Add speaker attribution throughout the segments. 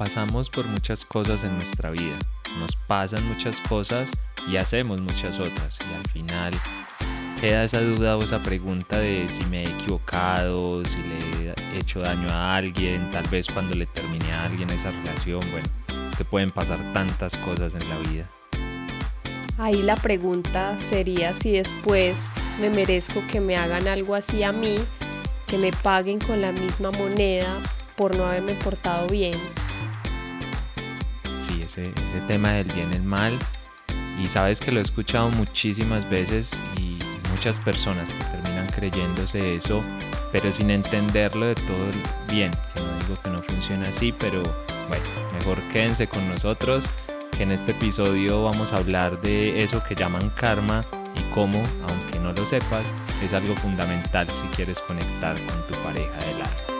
Speaker 1: pasamos por muchas cosas en nuestra vida, nos pasan muchas cosas y hacemos muchas otras y al final queda esa duda o esa pregunta de si me he equivocado, si le he hecho daño a alguien, tal vez cuando le terminé a alguien esa relación, bueno, que pueden pasar tantas cosas en la vida.
Speaker 2: Ahí la pregunta sería si después me merezco que me hagan algo así a mí, que me paguen con la misma moneda por no haberme portado bien.
Speaker 1: Ese, tema del bien y el mal. Y sabes que lo he escuchado muchísimas veces y muchas personas que terminan creyéndose eso, pero sin entenderlo de todo bien. Que no digo que no funcione así, pero bueno, mejor quédense con nosotros en este episodio vamos a hablar de eso que llaman karma y cómo, aunque no lo sepas, es algo fundamental si quieres conectar con tu pareja del alma.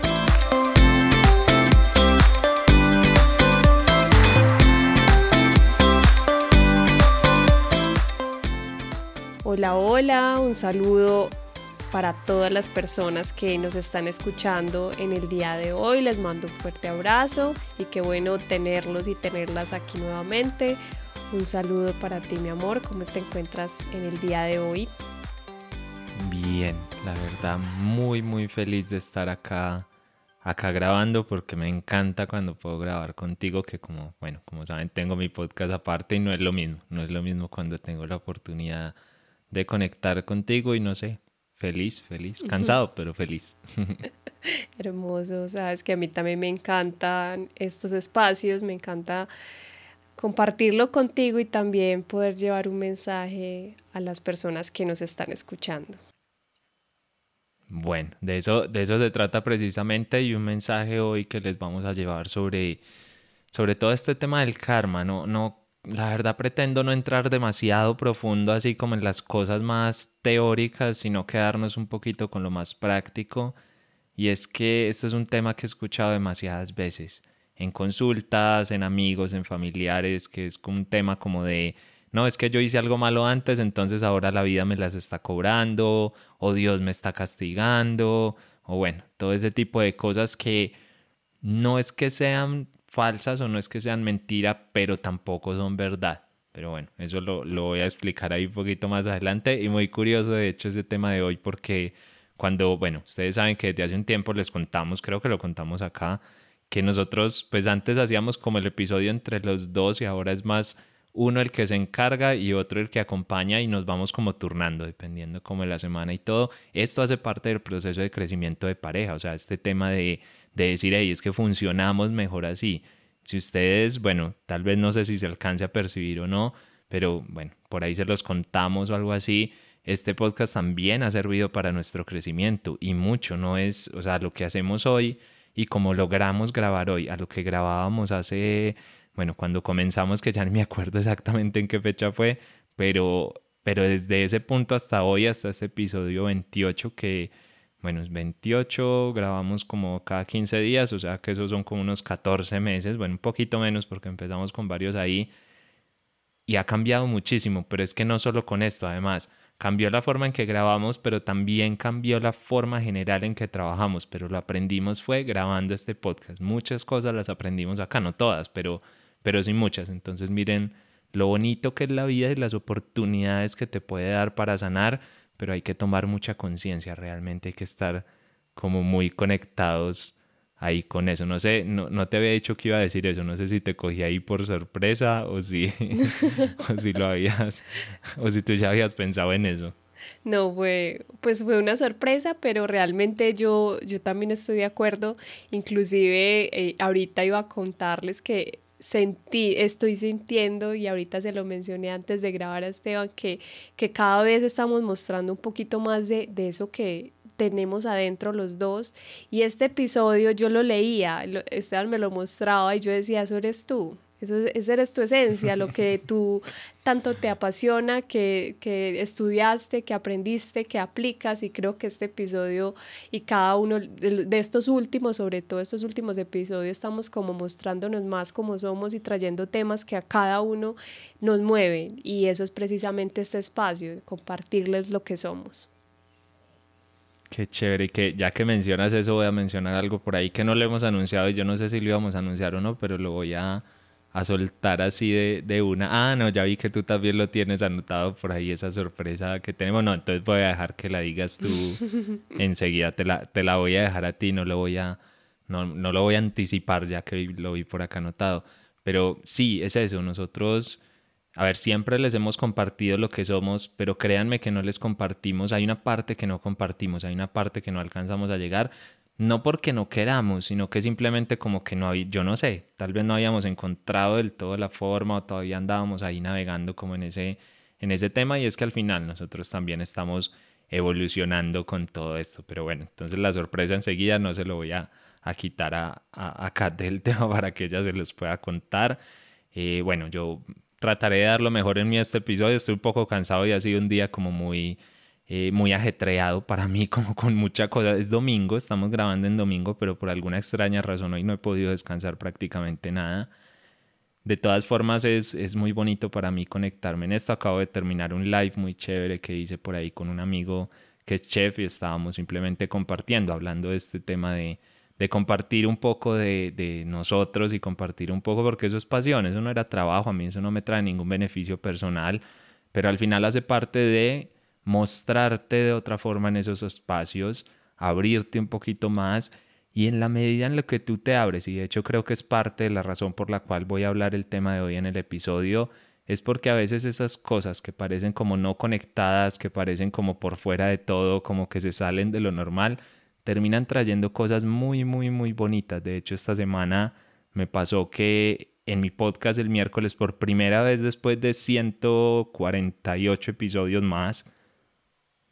Speaker 2: Hola, hola, un saludo para todas las personas que nos están escuchando en el día de hoy. Les mando un fuerte abrazo y qué bueno tenerlos y tenerlas aquí nuevamente. Un saludo para ti, mi amor. ¿Cómo te encuentras en el día de hoy?
Speaker 1: Bien, la verdad, muy, muy feliz de estar acá, acá grabando porque me encanta cuando puedo grabar contigo, que como, bueno, como saben, tengo mi podcast aparte y no es lo mismo, no es lo mismo cuando tengo la oportunidad de conectar contigo y no sé, Feliz, feliz, cansado, pero feliz.
Speaker 2: Hermoso, sabes que a mí también me encantan estos espacios, me encanta compartirlo contigo y también poder llevar un mensaje a las personas que nos están escuchando.
Speaker 1: Bueno, de eso, de eso se trata precisamente y un mensaje hoy que les vamos a llevar sobre, sobre todo este tema del karma, no, no la verdad pretendo no entrar demasiado profundo así como en las cosas más teóricas, sino quedarnos un poquito con lo más práctico. Y es que esto es un tema que he escuchado demasiadas veces, en consultas, en amigos, en familiares, que es un tema como de, no, es que yo hice algo malo antes, entonces ahora la vida me las está cobrando, o Dios me está castigando, o bueno, todo ese tipo de cosas que no es que sean falsas o no es que sean mentira, pero tampoco son verdad. Pero bueno, eso lo, voy a explicar ahí un poquito más adelante y muy curioso de hecho ese tema de hoy porque cuando, bueno, ustedes saben que desde hace un tiempo les contamos, creo que lo contamos acá, que nosotros pues antes hacíamos como el episodio entre los dos y ahora es más uno el que se encarga y otro el que acompaña y nos vamos como turnando dependiendo como de la semana y todo. Esto hace parte del proceso de crecimiento de pareja, o sea, este tema de de decir, hey, es que funcionamos mejor así. Si ustedes, bueno, tal vez no sé si se alcance a percibir o no, pero bueno, por ahí se los contamos o algo así. Este podcast también ha servido para nuestro crecimiento y mucho, no es, o sea, lo que hacemos hoy y como logramos grabar hoy, a lo que grabábamos hace, bueno, cuando comenzamos, que ya no me acuerdo exactamente en qué fecha fue, pero, pero desde ese punto hasta hoy, hasta este episodio 28 que bueno, es 28, grabamos como cada 15 días, o sea que esos son como unos 14 meses, bueno, un poquito menos porque empezamos con varios ahí y ha cambiado muchísimo, pero es que no solo con esto, además, cambió la forma en que grabamos, pero también cambió la forma general en que trabajamos, pero lo aprendimos fue grabando este podcast. Muchas cosas las aprendimos acá, no todas, pero, pero sí muchas. Entonces miren lo bonito que es la vida y las oportunidades que te puede dar para sanar pero hay que tomar mucha conciencia, realmente hay que estar como muy conectados ahí con eso. No sé, no, no, te había dicho que iba a decir eso, no sé si te cogí ahí por sorpresa o si, o si lo habías, o si tú ya habías pensado en eso.
Speaker 2: No, fue, pues fue una sorpresa, pero realmente yo, yo también estoy de acuerdo. Inclusive eh, ahorita iba a contarles que sentí, estoy sintiendo, y ahorita se lo mencioné antes de grabar a Esteban, que, que cada vez estamos mostrando un poquito más de, eso que tenemos adentro los dos. Y este episodio yo lo leía, Esteban me lo mostraba y yo decía, eso eres tú. Eso, esa eres tu esencia, lo que tú tanto te apasiona, que, que, estudiaste, que aprendiste, que aplicas y creo que este episodio y cada uno de, estos últimos, sobre todo estos últimos episodios, estamos como mostrándonos más como somos y trayendo temas que a cada uno nos mueven y eso es precisamente este espacio, compartirles lo que somos.
Speaker 1: Qué chévere, que ya que mencionas eso voy a mencionar algo por ahí que no lo hemos anunciado y yo no sé si lo íbamos a anunciar o no, pero lo voy a a soltar así de, de, una. Ah, no, ya vi que tú también lo tienes anotado por ahí, esa sorpresa que tenemos. No, entonces voy a dejar que la digas tú enseguida. Te la, te la voy a dejar a ti, no lo voy a, no, no lo voy a anticipar ya que lo vi por acá anotado. Pero sí, es eso. Nosotros, a ver, siempre les hemos compartido lo que somos, pero créanme que no les compartimos. Hay una parte que no compartimos, hay una parte que no alcanzamos a llegar no porque no queramos, sino que simplemente como que no había, yo no sé, tal vez no habíamos encontrado del todo la forma o todavía andábamos ahí navegando como en ese, en ese tema y es que al final nosotros también estamos evolucionando con todo esto, pero bueno, entonces la sorpresa enseguida no se lo voy a, quitar a, a, del tema para que ella se los pueda contar. Eh, bueno, yo trataré de dar lo mejor en mí este episodio, estoy un poco cansado y ha sido un día como muy eh, muy ajetreado para mí, como con mucha cosa. Es domingo, estamos grabando en domingo, pero por alguna extraña razón hoy no he podido descansar prácticamente nada. De todas formas, es, es muy bonito para mí conectarme en esto. Acabo de terminar un live muy chévere que hice por ahí con un amigo que es chef y estábamos simplemente compartiendo, hablando de este tema de, de compartir un poco de, de, nosotros y compartir un poco, porque eso es pasión, eso no era trabajo, a mí eso no me trae ningún beneficio personal, pero al final hace parte de mostrarte de otra forma en esos espacios, abrirte un poquito más y en la medida en la que tú te abres, y de hecho creo que es parte de la razón por la cual voy a hablar el tema de hoy en el episodio, es porque a veces esas cosas que parecen como no conectadas, que parecen como por fuera de todo, como que se salen de lo normal, terminan trayendo cosas muy, muy, muy bonitas. De hecho, esta semana me pasó que en mi podcast el miércoles, por primera vez después de 148 episodios más,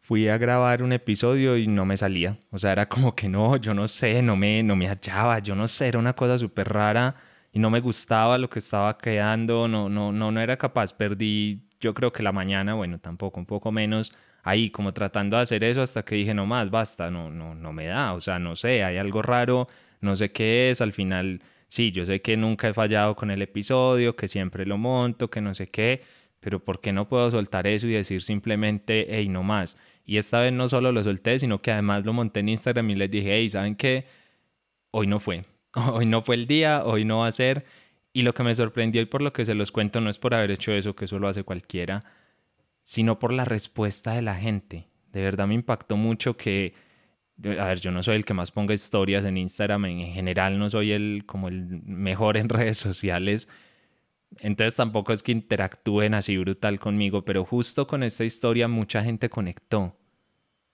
Speaker 1: fui a grabar un episodio y no me salía. O sea, era como que no, yo no sé, no me, no me hallaba, yo no sé, era una cosa súper rara y no me gustaba lo que estaba creando, no, no, no, no era capaz. Perdí, yo creo que la mañana, bueno, tampoco, un poco menos, ahí como tratando de hacer eso hasta que dije, no más, basta, no, no, no me da, o sea, no sé, hay algo raro, no sé qué es, al final, sí, yo sé que nunca he fallado con el episodio, que siempre lo monto, que no sé qué, pero ¿por qué no puedo soltar eso y decir simplemente, hey, no más? Y esta vez no solo lo solté, sino que además lo monté en Instagram y les dije, hey, ¿saben qué? Hoy no fue. Hoy no fue el día, hoy no va a ser. Y lo que me sorprendió y por lo que se los cuento no es por haber hecho eso, que eso lo hace cualquiera, sino por la respuesta de la gente. De verdad me impactó mucho que, a ver, yo no soy el que más ponga historias en Instagram, en general no soy el como el mejor en redes sociales, entonces tampoco es que interactúen así brutal conmigo, pero justo con esta historia mucha gente conectó.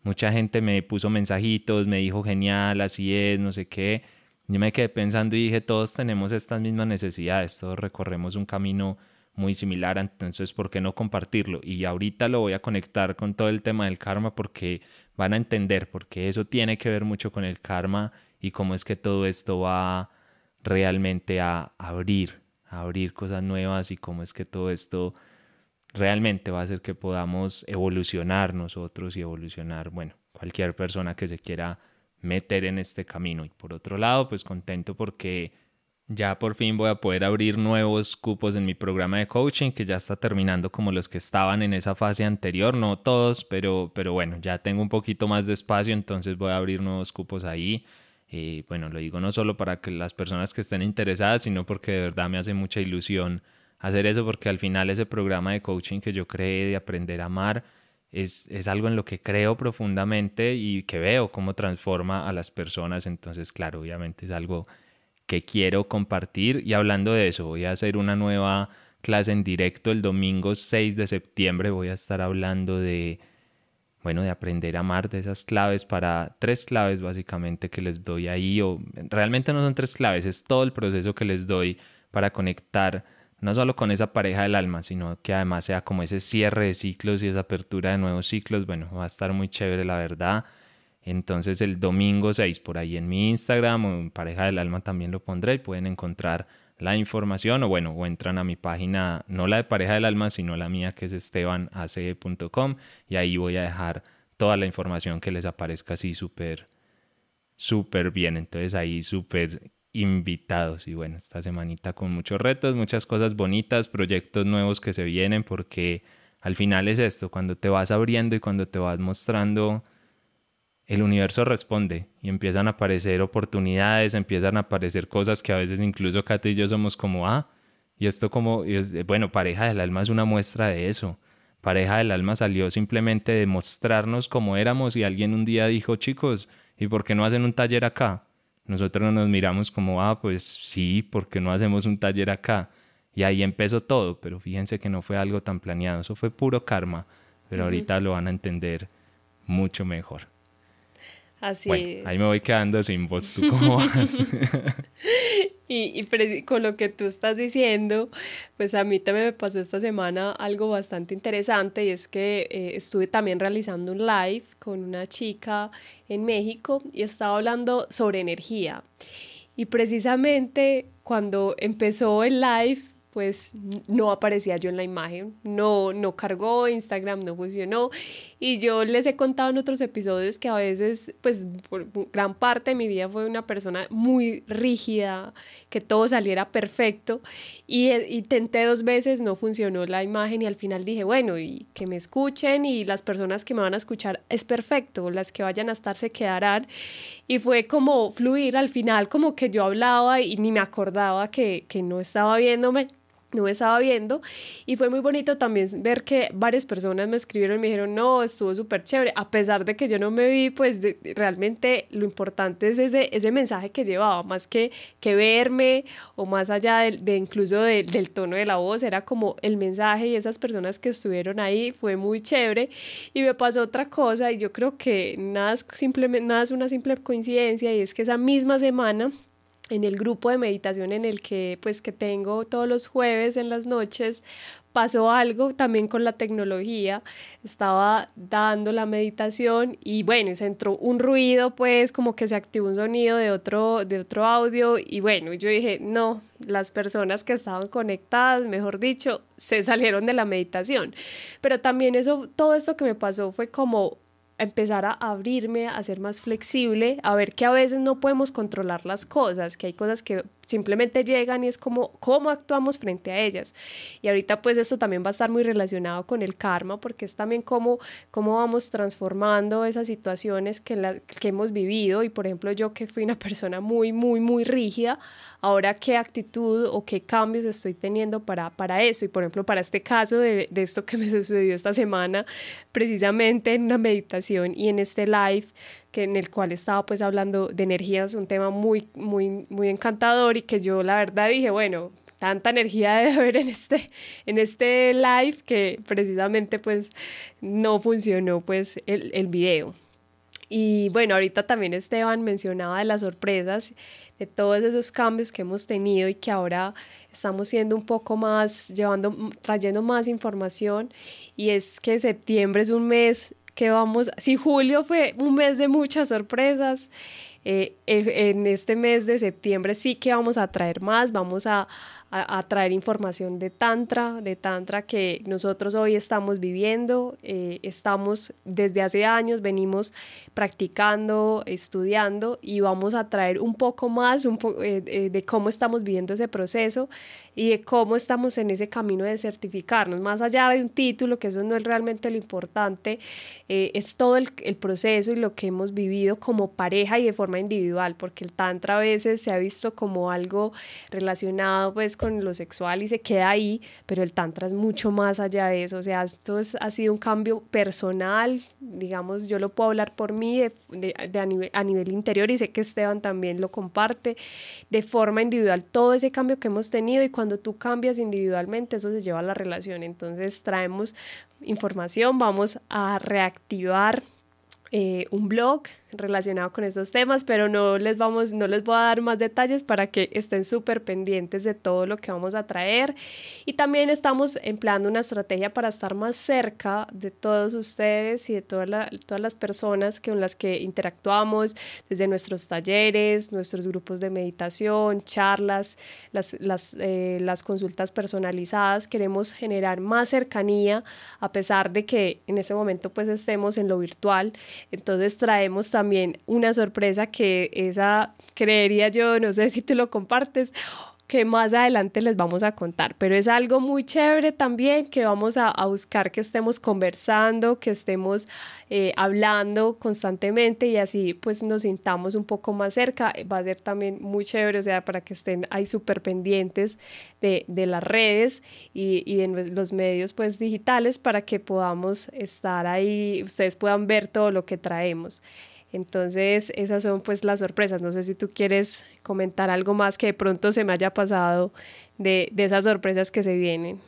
Speaker 1: Mucha gente me puso mensajitos, me dijo genial, así es, no sé qué. Yo me quedé pensando y dije, todos tenemos estas mismas necesidades, todos recorremos un camino muy similar, entonces, ¿por qué no compartirlo? Y ahorita lo voy a conectar con todo el tema del karma porque van a entender, porque eso tiene que ver mucho con el karma y cómo es que todo esto va realmente a abrir abrir cosas nuevas y cómo es que todo esto realmente va a hacer que podamos evolucionar nosotros y evolucionar, bueno, cualquier persona que se quiera meter en este camino. Y por otro lado, pues contento porque ya por fin voy a poder abrir nuevos cupos en mi programa de coaching que ya está terminando como los que estaban en esa fase anterior, no todos, pero, pero bueno, ya tengo un poquito más de espacio, entonces voy a abrir nuevos cupos ahí. Eh, bueno, lo digo no solo para que las personas que estén interesadas, sino porque de verdad me hace mucha ilusión hacer eso, porque al final ese programa de coaching que yo creé de aprender a amar es, es algo en lo que creo profundamente y que veo cómo transforma a las personas. Entonces, claro, obviamente es algo que quiero compartir. Y hablando de eso, voy a hacer una nueva clase en directo el domingo 6 de septiembre. Voy a estar hablando de bueno, de aprender a amar, de esas claves para tres claves básicamente que les doy ahí, o realmente no son tres claves, es todo el proceso que les doy para conectar no solo con esa pareja del alma, sino que además sea como ese cierre de ciclos y esa apertura de nuevos ciclos, bueno, va a estar muy chévere la verdad. Entonces el domingo 6 por ahí en mi Instagram o en Pareja del Alma también lo pondré y pueden encontrar la información o bueno, o entran a mi página, no la de Pareja del Alma, sino la mía que es estebanace.com y ahí voy a dejar toda la información que les aparezca así súper, súper bien. Entonces ahí súper invitados y bueno, esta semanita con muchos retos, muchas cosas bonitas, proyectos nuevos que se vienen porque al final es esto, cuando te vas abriendo y cuando te vas mostrando el universo responde y empiezan a aparecer oportunidades, empiezan a aparecer cosas que a veces incluso Katy y yo somos como, ah, y esto como, es, bueno, pareja del alma es una muestra de eso. Pareja del alma salió simplemente de mostrarnos cómo éramos y alguien un día dijo, chicos, ¿y por qué no hacen un taller acá? Nosotros nos miramos como, ah, pues sí, ¿por qué no hacemos un taller acá? Y ahí empezó todo, pero fíjense que no fue algo tan planeado, eso fue puro karma, pero ahorita lo van a entender mucho mejor.
Speaker 2: Así
Speaker 1: bueno, ahí me voy quedando sin voz. ¿Tú cómo vas?
Speaker 2: y, y con lo que tú estás diciendo, pues a mí también me pasó esta semana algo bastante interesante y es que eh, estuve también realizando un live con una chica en México y estaba hablando sobre energía. Y precisamente cuando empezó el live, pues no aparecía yo en la imagen, no, no cargó, Instagram no funcionó. Y yo les he contado en otros episodios que a veces, pues por gran parte de mi vida fue una persona muy rígida, que todo saliera perfecto. Y eh, intenté dos veces, no funcionó la imagen y al final dije, bueno, y que me escuchen y las personas que me van a escuchar es perfecto, las que vayan a estar se quedarán y fue como fluir al final, como que yo hablaba y ni me acordaba que, que no estaba viéndome no estaba viendo. Y fue muy bonito también ver que varias personas me escribieron y me dijeron, no, estuvo súper chévere, a pesar de que yo no me vi, pues realmente lo importante es ese, ese mensaje que llevaba, más que, que verme o más allá de, incluso del tono de la voz, era como el mensaje y esas personas que estuvieron ahí, fue muy chévere. Y me pasó otra cosa y yo creo que nada es, simplemente, nada es una simple coincidencia y es que esa misma semana en el grupo de meditación en el que pues que tengo todos los jueves en las noches pasó algo también con la tecnología. Estaba dando la meditación y bueno se entró un ruido pues como que se activó un sonido de otro de otro audio y bueno yo dije no las personas que estaban conectadas mejor dicho se salieron de la meditación pero también eso todo esto que me pasó fue como empezar a abrirme, a ser más flexible, a ver que a veces no podemos controlar las cosas, que hay cosas que simplemente llegan y es como cómo actuamos frente a ellas. Y ahorita pues esto también va a estar muy relacionado con el karma, porque es también cómo, cómo vamos transformando esas situaciones que, la, que hemos vivido. Y por ejemplo yo que fui una persona muy, muy, muy rígida, ahora qué actitud o qué cambios estoy teniendo para, para eso. Y por ejemplo para este caso de, de esto que me sucedió esta semana, precisamente en una meditación y en este live, que en el cual estaba pues hablando de energías, un tema muy, muy, muy encantador y que yo la verdad dije, bueno, tanta energía debe haber en este, en este live que precisamente pues no funcionó pues el, el video. Y bueno, ahorita también Esteban mencionaba de las sorpresas, de todos esos cambios que hemos tenido y que ahora estamos siendo un poco más, llevando, trayendo más información. Y es que septiembre es un mes que vamos, si julio fue un mes de muchas sorpresas, eh, en este mes de septiembre sí que vamos a traer más, vamos a, a, traer información de Tantra, de Tantra que nosotros hoy estamos viviendo, eh, estamos desde hace años, venimos practicando, estudiando y vamos a traer un poco más un eh, de cómo estamos viviendo ese proceso y de cómo estamos en ese camino de certificarnos. Más allá de un título, que eso no es realmente lo importante, eh, es todo el, el, proceso y lo que hemos vivido como pareja y de forma individual, porque el tantra a veces se ha visto como algo relacionado pues con lo sexual y se queda ahí, pero el tantra es mucho más allá de eso, o sea, esto es, ha sido un cambio personal, digamos, yo lo puedo hablar por mí de, de, a, nivel, a nivel interior y sé que Esteban también lo comparte, de forma individual, todo ese cambio que hemos tenido y cuando tú cambias individualmente, eso se lleva a la relación. Entonces traemos información, vamos a reactivar eh, un blog relacionado con estos temas, pero no les vamos, no les voy a dar más detalles para que estén súper pendientes de todo lo que vamos a traer. Y también estamos empleando una estrategia para estar más cerca de todos ustedes y de todas las personas con las que interactuamos, desde nuestros talleres, nuestros grupos de meditación, charlas, las, las, eh, las consultas personalizadas. Queremos generar más cercanía a pesar de que en este momento pues estemos en lo virtual. Entonces traemos también una sorpresa que esa creería yo, no sé si te lo compartes que más adelante les vamos a contar, pero es algo muy chévere también que vamos a, buscar que estemos conversando, que estemos eh, hablando constantemente y así pues nos sintamos un poco más cerca, va a ser también muy chévere, o sea, para que estén ahí súper pendientes de, las redes y, y de los medios pues digitales para que podamos estar ahí, ustedes puedan ver todo lo que traemos. Entonces, esas son pues las sorpresas. No sé si tú quieres comentar algo más que de pronto se me haya pasado de, esas sorpresas que se vienen.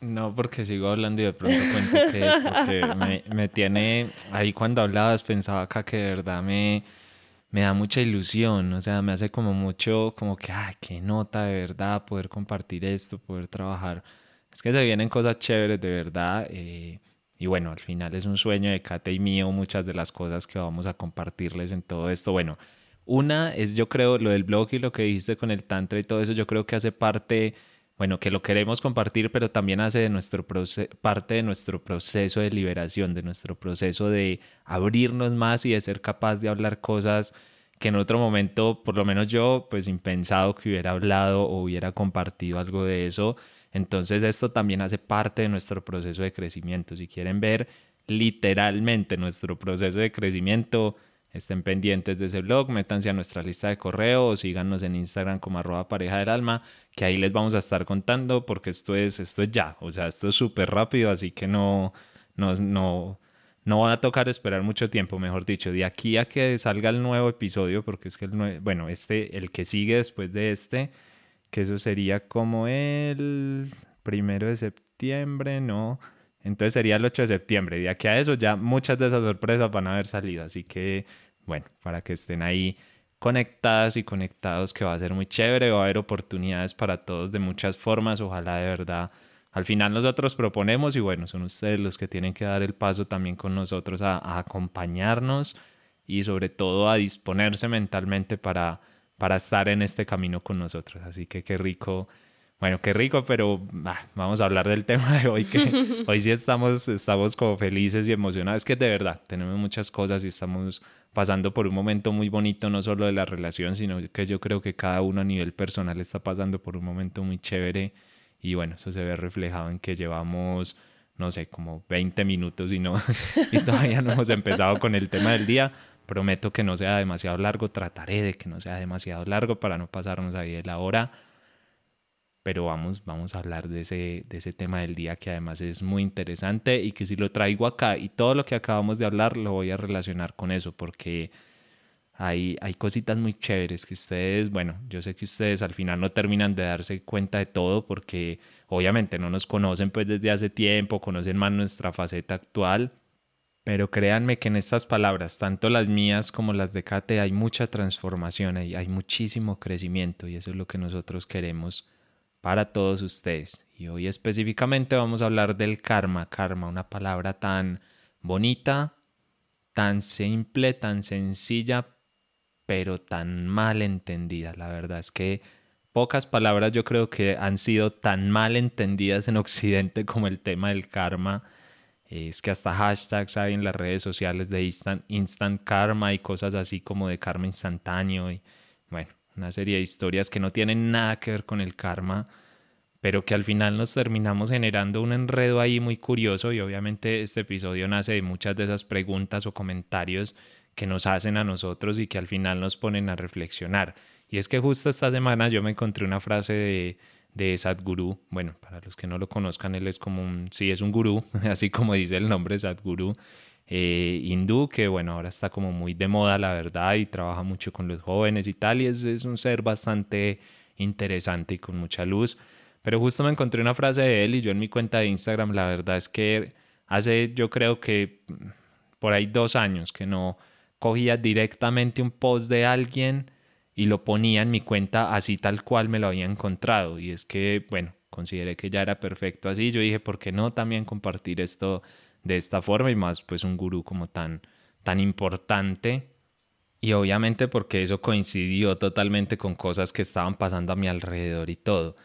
Speaker 1: No, porque sigo hablando y de pronto cuento es porque me, tiene, ahí cuando hablabas pensaba acá que de verdad me, me da mucha ilusión, o sea, me hace como mucho, como que, ay, qué nota de verdad poder compartir esto, poder trabajar. Es que se vienen cosas chéveres de verdad. Eh, y bueno, al final es un sueño de Kate y mío muchas de las cosas que vamos a compartirles en todo esto. Bueno, una es yo creo lo del blog y lo que dijiste con el tantra y todo eso, yo creo que hace parte, bueno, que lo queremos compartir, pero también hace de nuestro parte de nuestro proceso de liberación, de nuestro proceso de abrirnos más y de ser capaz de hablar cosas que en otro momento, por lo menos yo, pues impensado que hubiera hablado o hubiera compartido algo de eso entonces esto también hace parte de nuestro proceso de crecimiento. Si quieren ver literalmente nuestro proceso de crecimiento, estén pendientes de ese blog, métanse a nuestra lista de correo o síganos en Instagram como arroba pareja del alma, que ahí les vamos a estar contando porque esto es, esto es ya, o sea, esto es súper rápido, así que no, no, no, no va a tocar esperar mucho tiempo, mejor dicho, de aquí a que salga el nuevo episodio, porque es que el, bueno, este, el que sigue después de este, que eso sería como el primero de septiembre, ¿no? Entonces sería el 8 de septiembre. De aquí a eso ya muchas de esas sorpresas van a haber salido. Así que, bueno, para que estén ahí conectadas y conectados, que va a ser muy chévere. Va a haber oportunidades para todos de muchas formas. Ojalá de verdad. Al final nosotros proponemos y bueno, son ustedes los que tienen que dar el paso también con nosotros a acompañarnos y sobre todo a disponerse mentalmente para para estar en este camino con nosotros. Así que qué rico, bueno, qué rico, pero ah, vamos a hablar del tema de hoy, que hoy sí estamos, estamos como felices y emocionados. Es que de verdad tenemos muchas cosas y estamos pasando por un momento muy bonito, no solo de la relación, sino que yo creo que cada uno a nivel personal está pasando por un momento muy chévere y bueno, eso se ve reflejado en que llevamos no sé, como 20 minutos y no y todavía no hemos empezado con el tema del día, Prometo que no sea demasiado largo, trataré de que no sea demasiado largo para no pasarnos ahí de la hora. Pero vamos, vamos a hablar de ese, de ese tema del día que además es muy interesante y que si lo traigo acá y todo lo que acabamos de hablar lo voy a relacionar con eso porque hay, hay cositas muy chéveres que ustedes, bueno, yo sé que ustedes al final no terminan de darse cuenta de todo porque obviamente no nos conocen pues desde hace tiempo, conocen más nuestra faceta actual pero créanme que en estas palabras, tanto las mías como las de Kate, hay mucha transformación, hay, hay muchísimo crecimiento y eso es lo que nosotros queremos para todos ustedes. Y hoy específicamente vamos a hablar del karma. Karma, una palabra tan bonita, tan simple, tan sencilla, pero tan mal entendida. La verdad es que pocas palabras yo creo que han sido tan mal entendidas en Occidente como el tema del karma es que hasta hashtags hay en las redes sociales de instant, instant karma y cosas así como de karma instantáneo y bueno, una serie de historias que no tienen nada que ver con el karma, pero que al final nos terminamos generando un enredo ahí muy curioso y obviamente este episodio nace de muchas de esas preguntas o comentarios que nos hacen a nosotros y que al final nos ponen a reflexionar. Y es que justo esta semana yo me encontré una frase de de Sadhguru. Bueno, para los que no lo conozcan, él es como un, sí, es un gurú, así como dice el nombre Sadhguru eh, hindú, que bueno, ahora está como muy de moda, la verdad, y trabaja mucho con los jóvenes y tal, y es, es un ser bastante interesante y con mucha luz. Pero justo me encontré una frase de él y yo en mi cuenta de Instagram, la verdad es que hace yo creo que por ahí dos años que no cogía directamente un post de alguien y lo ponía en mi cuenta así tal cual me lo había encontrado. Y es que, bueno, consideré que ya era perfecto así. Yo dije, ¿por qué no también compartir esto de esta forma? Y más, pues un gurú como tan, tan importante. Y obviamente porque eso coincidió totalmente con cosas que estaban pasando a mi alrededor y todo.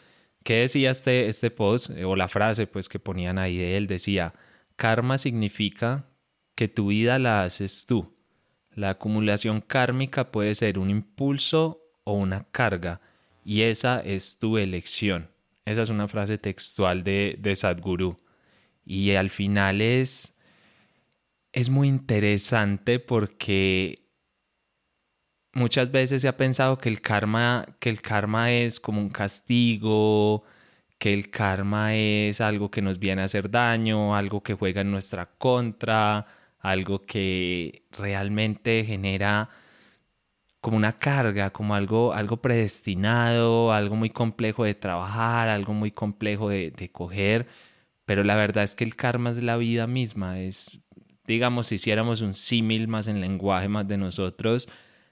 Speaker 1: ¿Qué decía este, este post o la frase pues que ponían ahí de él? Decía, karma significa que tu vida la haces tú. La acumulación kármica puede ser un impulso o una carga y esa es tu elección. Esa es una frase textual de, Sadhguru. Y al final es, es muy interesante porque muchas veces se ha pensado que el karma, que el karma es como un castigo, que el karma es algo que nos viene a hacer daño, algo que juega en nuestra contra, algo que realmente genera como una carga, como algo, algo predestinado, algo muy complejo de trabajar, algo muy complejo de, coger, pero la verdad es que el karma es la vida misma, es, digamos, si hiciéramos un símil más en lenguaje más de nosotros,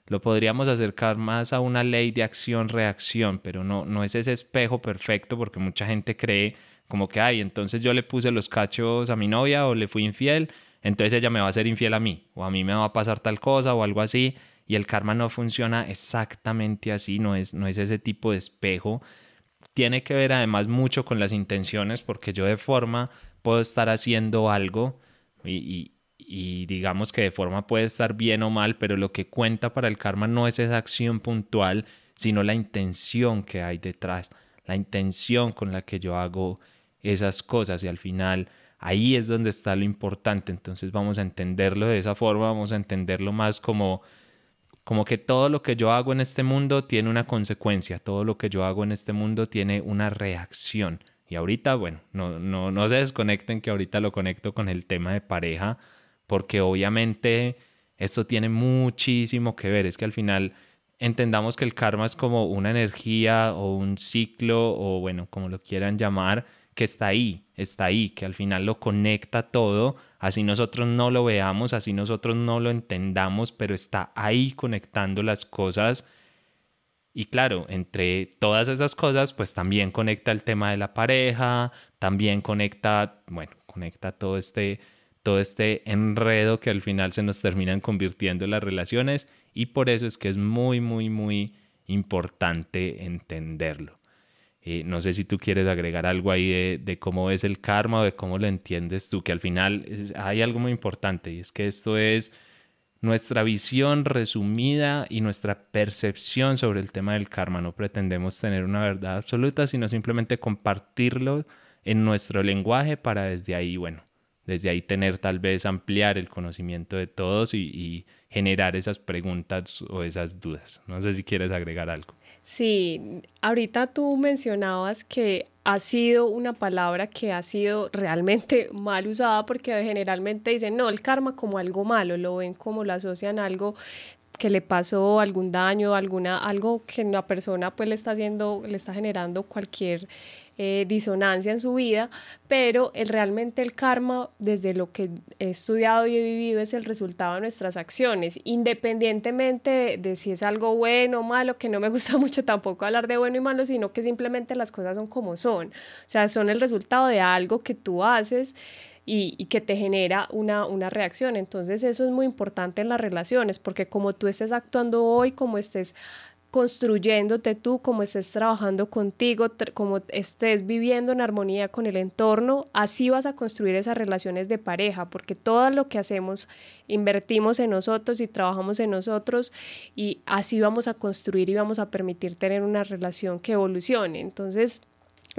Speaker 1: lo podríamos acercar más a una ley de acción-reacción, pero no, no es ese espejo perfecto porque mucha gente cree como que, ay, entonces yo le puse los cachos a mi novia o le fui infiel, entonces ella me va a ser infiel a mí, o a mí me va a pasar tal cosa o algo así, y el karma no funciona exactamente así, no es, no es ese tipo de espejo. Tiene que ver además mucho con las intenciones, porque yo de forma puedo estar haciendo algo y, y digamos que de forma puede estar bien o mal, pero lo que cuenta para el karma no es esa acción puntual, sino la intención que hay detrás, la intención con la que yo hago esas cosas y al final ahí es donde está lo importante, entonces vamos a entenderlo de esa forma, vamos a entenderlo más como como que todo lo que yo hago en este mundo tiene una consecuencia, todo lo que yo hago en este mundo tiene una reacción. Y ahorita, bueno, no, no, no se desconecten que ahorita lo conecto con el tema de pareja, porque obviamente esto tiene muchísimo que ver. Es que al final entendamos que el karma es como una energía o un ciclo o bueno, como lo quieran llamar, que está ahí, está ahí, que al final lo conecta todo, así nosotros no lo veamos, así nosotros no lo entendamos, pero está ahí conectando las cosas. Y claro, entre todas esas cosas, pues también conecta el tema de la pareja, también conecta, bueno, conecta todo este todo este enredo que al final se nos terminan convirtiendo en las relaciones y por eso es que es muy, muy, muy importante entenderlo. No sé si tú quieres agregar algo ahí de, cómo es el karma o de cómo lo entiendes tú, que al final hay algo muy importante y es que esto es nuestra visión resumida y nuestra percepción sobre el tema del karma. No pretendemos tener una verdad absoluta, sino simplemente compartirlo en nuestro lenguaje para desde ahí, bueno, desde ahí tener tal vez ampliar el conocimiento de todos y, generar esas preguntas o esas dudas. No sé si quieres agregar algo.
Speaker 2: Sí, ahorita tú mencionabas que ha sido una palabra que ha sido realmente mal usada porque generalmente dicen, no, el karma como algo malo, lo ven como lo asocian a algo que le pasó algún daño, alguna, algo que una persona pues le está haciendo, le está generando cualquier eh, disonancia en su vida, pero el, realmente el karma, desde lo que he estudiado y he vivido, es el resultado de nuestras acciones, independientemente de, si es algo bueno o malo, que no me gusta mucho tampoco hablar de bueno y malo, sino que simplemente las cosas son como son, o sea, son el resultado de algo que tú haces y, que te genera una, una reacción. Entonces eso es muy importante en las relaciones, porque como tú estés actuando hoy, como estés construyéndote tú, como estés trabajando contigo, como estés viviendo en armonía con el entorno, así vas a construir esas relaciones de pareja, porque todo lo que hacemos, invertimos en nosotros y trabajamos en nosotros y así vamos a construir y vamos a permitir tener una relación que evolucione. Entonces,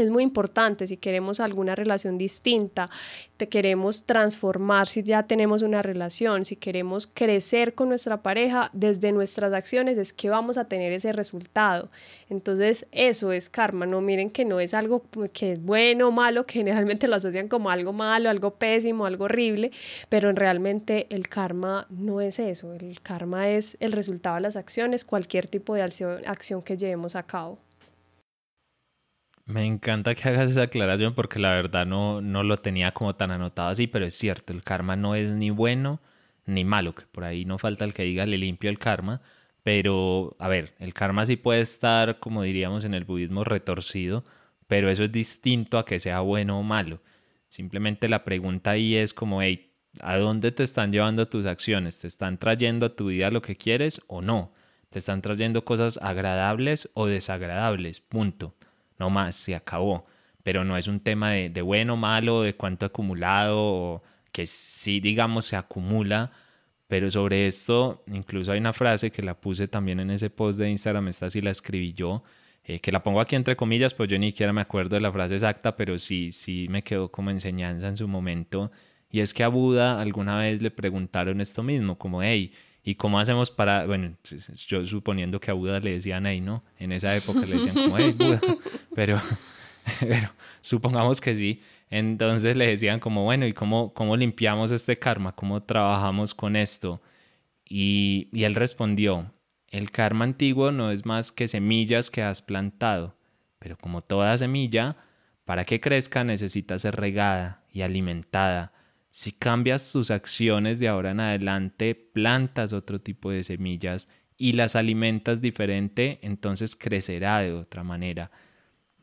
Speaker 2: es muy importante si queremos alguna relación distinta, te queremos transformar si ya tenemos una relación, si queremos crecer con nuestra pareja, desde nuestras acciones es que vamos a tener ese resultado. Entonces eso es karma, no miren que no es algo que es bueno o malo, que generalmente lo asocian como algo malo, algo pésimo, algo horrible, pero realmente el karma no es eso, el karma es el resultado de las acciones, cualquier tipo de acción que llevemos a cabo.
Speaker 1: Me encanta que hagas esa aclaración porque la verdad no, no lo tenía como tan anotado así, pero es cierto, el karma no es ni bueno ni malo, que por ahí no falta el que diga le limpio el karma, pero a ver, el karma sí puede estar, como diríamos en el budismo, retorcido, pero eso es distinto a que sea bueno o malo. Simplemente la pregunta ahí es como, hey, ¿a dónde te están llevando tus acciones? ¿Te están trayendo a tu vida lo que quieres o no? ¿Te están trayendo cosas agradables o desagradables? Punto. No más, se acabó. Pero no es un tema de, de bueno malo, de cuánto acumulado, o que sí, digamos, se acumula. Pero sobre esto, incluso hay una frase que la puse también en ese post de Instagram, esta sí la escribí yo, eh, que la pongo aquí entre comillas, pues yo ni siquiera me acuerdo de la frase exacta, pero sí, sí me quedó como enseñanza en su momento. Y es que a Buda alguna vez le preguntaron esto mismo, como, hey, ¿y cómo hacemos para, bueno, yo suponiendo que a Buda le decían, hey, ¿no? En esa época le decían como, hey, Buda, pero, pero supongamos que sí. Entonces le decían como, bueno, ¿y cómo, cómo limpiamos este karma? ¿Cómo trabajamos con esto? Y, y él respondió, el karma antiguo no es más que semillas que has plantado, pero como toda semilla, para que crezca necesita ser regada y alimentada. Si cambias tus acciones de ahora en adelante, plantas otro tipo de semillas y las alimentas diferente, entonces crecerá de otra manera.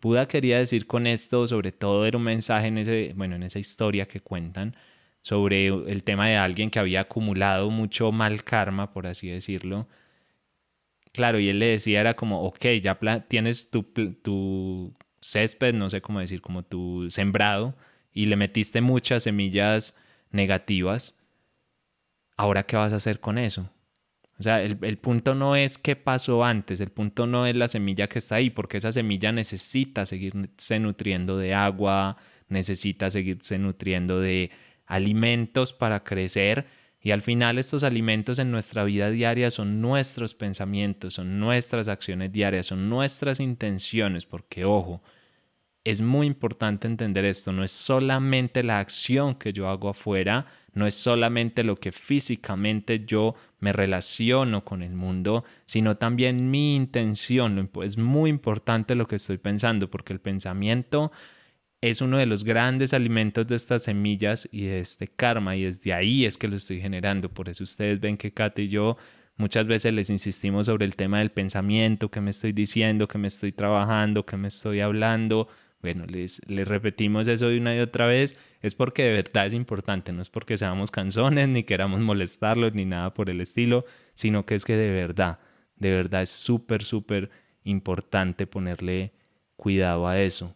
Speaker 1: Buda quería decir con esto, sobre todo era un mensaje en ese, bueno, en esa historia que cuentan sobre el tema de alguien que había acumulado mucho mal karma, por así decirlo, Claro, y él le decía, era como, ok, ya tienes tu, tu césped, no sé cómo decir, como tu sembrado, y le metiste muchas semillas negativas. Ahora, ¿qué vas a hacer con eso? O sea, el, el, punto no es qué pasó antes, el punto no es la semilla que está ahí, porque esa semilla necesita seguirse nutriendo de agua, necesita seguirse nutriendo de alimentos para crecer y al final estos alimentos en nuestra vida diaria son nuestros pensamientos, son nuestras acciones diarias, son nuestras intenciones, porque ojo, es muy importante entender esto, no es solamente la acción que yo hago afuera, no es solamente lo que físicamente yo me relaciono con el mundo, sino también mi intención. Es muy importante lo que estoy pensando, porque el pensamiento es uno de los grandes alimentos de estas semillas y de este karma y desde ahí es que lo estoy generando. Por eso ustedes ven que Kate y yo muchas veces les insistimos sobre el tema del pensamiento, que me estoy diciendo, que me estoy trabajando, que me estoy hablando. Bueno, les, les repetimos eso de una y otra vez, es porque de verdad es importante, no es porque seamos canzones ni queramos molestarlos ni nada por el estilo, sino que es que de verdad, de verdad es súper, súper importante ponerle cuidado a eso.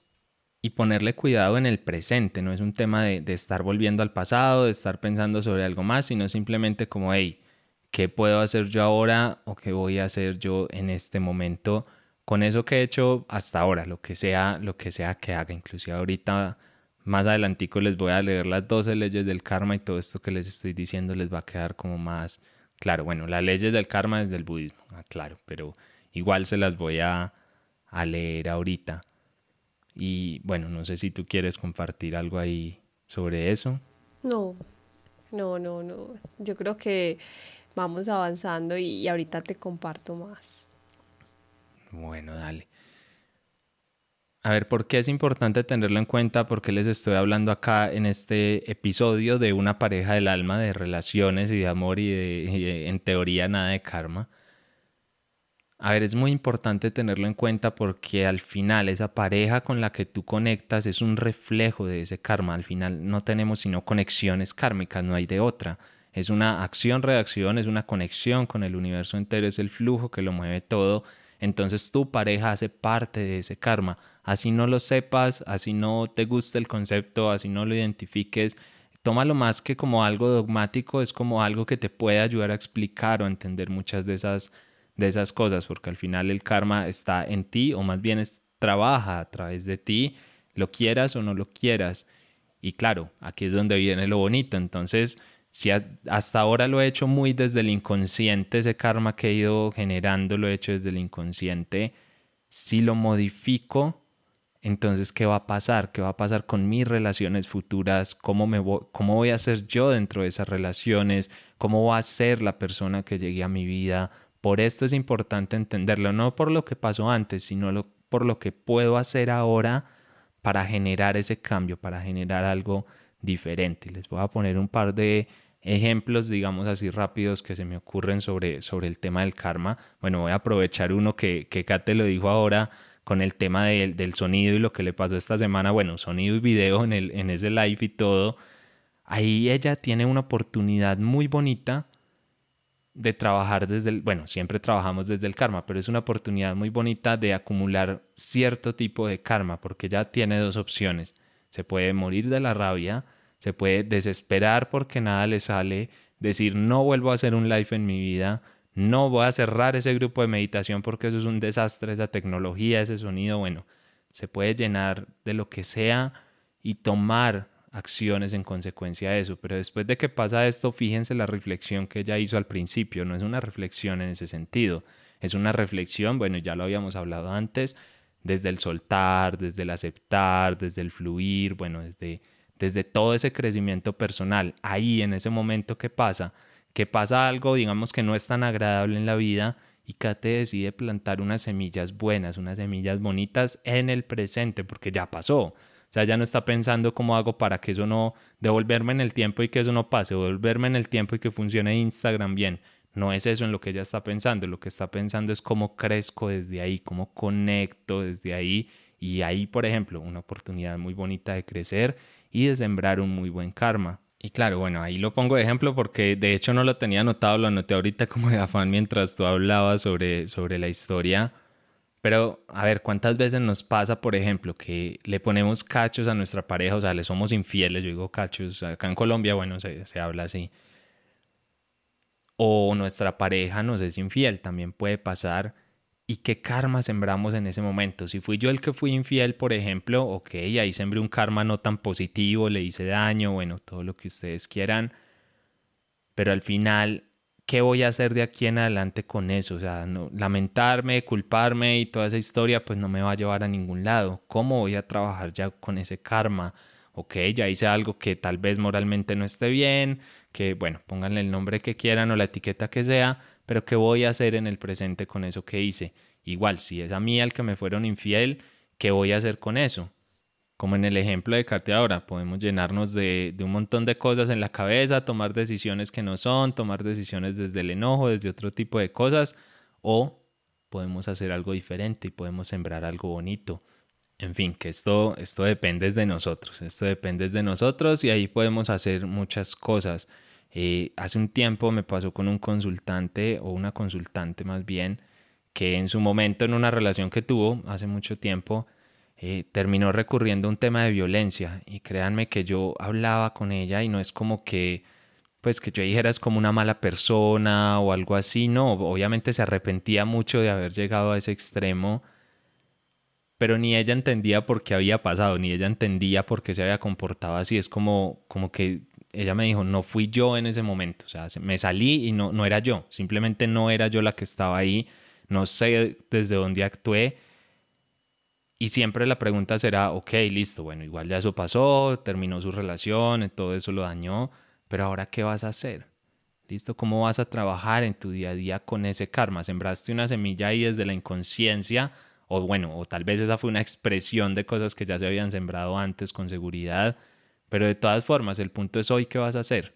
Speaker 1: Y ponerle cuidado en el presente. No es un tema de, estar volviendo al pasado, de estar pensando sobre algo más, sino simplemente como, hey, ¿qué puedo hacer yo ahora o qué voy a hacer yo en este momento con eso que he hecho hasta ahora, lo que sea, lo que sea que haga. Inclusive ahorita más adelantico les voy a leer las 12 leyes del karma y todo esto que les estoy diciendo les va a quedar como más claro. Bueno, las leyes del karma es del budismo, ah, claro, pero igual se las voy a, a leer ahorita. Y bueno, no sé si tú quieres compartir algo ahí sobre eso.
Speaker 2: No, no, no, no. Yo creo que vamos avanzando y, ahorita te comparto más.
Speaker 1: Bueno, dale. A ver, ¿por qué es importante tenerlo en cuenta? Porque les estoy hablando acá en este episodio de una pareja del alma, de relaciones y de amor y, de, en teoría nada de karma. A ver, es muy importante tenerlo en cuenta porque al final esa pareja con la que tú conectas es un reflejo de ese karma. Al final no tenemos sino conexiones kármicas, no hay de otra. Es una acción-reacción, es una conexión con el universo entero, es el flujo que lo mueve todo. Entonces tu pareja hace parte de ese karma. Así no lo sepas, así no te guste el concepto, así no lo identifiques, tómalo más que como algo dogmático, es como algo que te puede ayudar a explicar o entender muchas de esas de esas cosas, porque al final el karma está en ti o más bien trabaja a través de ti, lo quieras o no lo quieras. Y claro, aquí es donde viene lo bonito. Entonces, si hasta ahora lo he hecho muy desde el inconsciente, ese karma que he ido generando lo he hecho desde el inconsciente, si lo modifico, entonces, ¿qué va a pasar? ¿Qué va a pasar con mis relaciones futuras? ¿Cómo, me ¿Cómo voy a ser yo dentro de esas relaciones? ¿Cómo va a ser la persona que llegue a mi vida? Por esto es importante entenderlo, no por lo que pasó antes, sino por lo que puedo hacer ahora para generar ese cambio, para generar algo diferente. Les voy a poner un par de ejemplos, digamos así rápidos que se me ocurren sobre, sobre el tema del karma. Bueno, voy a aprovechar uno que, que Kate lo dijo ahora con el tema del sonido y lo que le pasó esta semana. Bueno, sonido y video en, el, en ese live y todo. Ahí ella tiene una oportunidad muy bonita de trabajar desde el, bueno, siempre trabajamos desde el karma, pero es una oportunidad muy bonita de acumular cierto tipo de karma, porque ya tiene dos opciones. Se puede morir de la rabia, se puede desesperar porque nada le sale, decir no vuelvo a hacer un live en mi vida, no voy a cerrar ese grupo de meditación porque eso es un desastre, esa tecnología, ese sonido, bueno, se puede llenar de lo que sea y tomar acciones en consecuencia de eso. Pero después de que pasa esto, fíjense la reflexión que ella hizo al principio, no es una reflexión en ese sentido, es una reflexión, bueno, ya lo habíamos hablado antes, desde el soltar, desde el aceptar, desde el fluir, bueno, desde, desde todo ese crecimiento personal. Ahí, en ese momento que pasa, que pasa algo, digamos, que no es tan agradable en la vida, y Kate decide plantar unas semillas buenas, unas semillas bonitas en el presente, porque ya pasó. O sea, ya no está pensando cómo hago para que eso no, devolverme en el tiempo y que eso no pase, devolverme en el tiempo y que funcione Instagram bien. No es eso en lo que ella está pensando, lo que está pensando es cómo crezco desde ahí, cómo conecto desde ahí. Y ahí, por ejemplo, una oportunidad muy bonita de crecer y de sembrar un muy buen karma. Y claro, bueno, ahí lo pongo de ejemplo porque de hecho no lo tenía anotado, lo anoté ahorita como de afán mientras tú hablabas sobre, sobre la historia pero, a ver, ¿cuántas veces nos pasa, por ejemplo, que le ponemos cachos a nuestra pareja, o sea, le somos infieles, yo digo cachos, acá en Colombia, bueno, se, se habla así. O nuestra pareja nos es infiel, también puede pasar. ¿Y qué karma sembramos en ese momento? Si fui yo el que fui infiel, por ejemplo, ok, ahí sembré un karma no tan positivo, le hice daño, bueno, todo lo que ustedes quieran. Pero al final ¿qué voy a hacer de aquí en adelante con eso? O sea, no, lamentarme, culparme y toda esa historia, pues no me va a llevar a ningún lado. ¿Cómo voy a trabajar ya con ese karma? Ok, ya hice algo que tal vez moralmente no esté bien, que bueno, pónganle el nombre que quieran o la etiqueta que sea, pero ¿qué voy a hacer en el presente con eso que hice? Igual, si es a mí al que me fueron infiel, ¿qué voy a hacer con eso? como en el ejemplo de Kate ahora, podemos llenarnos de, un montón de cosas en la cabeza, tomar decisiones que no son, tomar decisiones desde el enojo, desde otro tipo de cosas, o podemos hacer algo diferente y podemos sembrar algo bonito. En fin, que esto, esto depende de nosotros, esto depende de nosotros y ahí podemos hacer muchas cosas. Eh, hace un tiempo me pasó con un consultante o una consultante más bien, que en su momento en una relación que tuvo hace mucho tiempo, eh, terminó recurriendo a un tema de violencia y créanme que yo hablaba con ella y no es como que pues que yo dijera es como una mala persona o algo así, no, obviamente se arrepentía mucho de haber llegado a ese extremo, pero ni ella entendía por qué había pasado, ni ella entendía por qué se había comportado así, es como, como que ella me dijo, no fui yo en ese momento, o sea, me salí y no, no era yo, simplemente no era yo la que estaba ahí, no sé desde dónde actué, y siempre la pregunta será, ok, listo, bueno, igual ya eso pasó, terminó su relación, todo eso lo dañó, pero ahora ¿qué vas a hacer? ¿Listo? ¿Cómo vas a trabajar en tu día a día con ese karma? Sembraste una semilla ahí desde la inconsciencia, o bueno, o tal vez esa fue una expresión de cosas que ya se habían sembrado antes con seguridad, pero de todas formas, el punto es hoy qué vas a hacer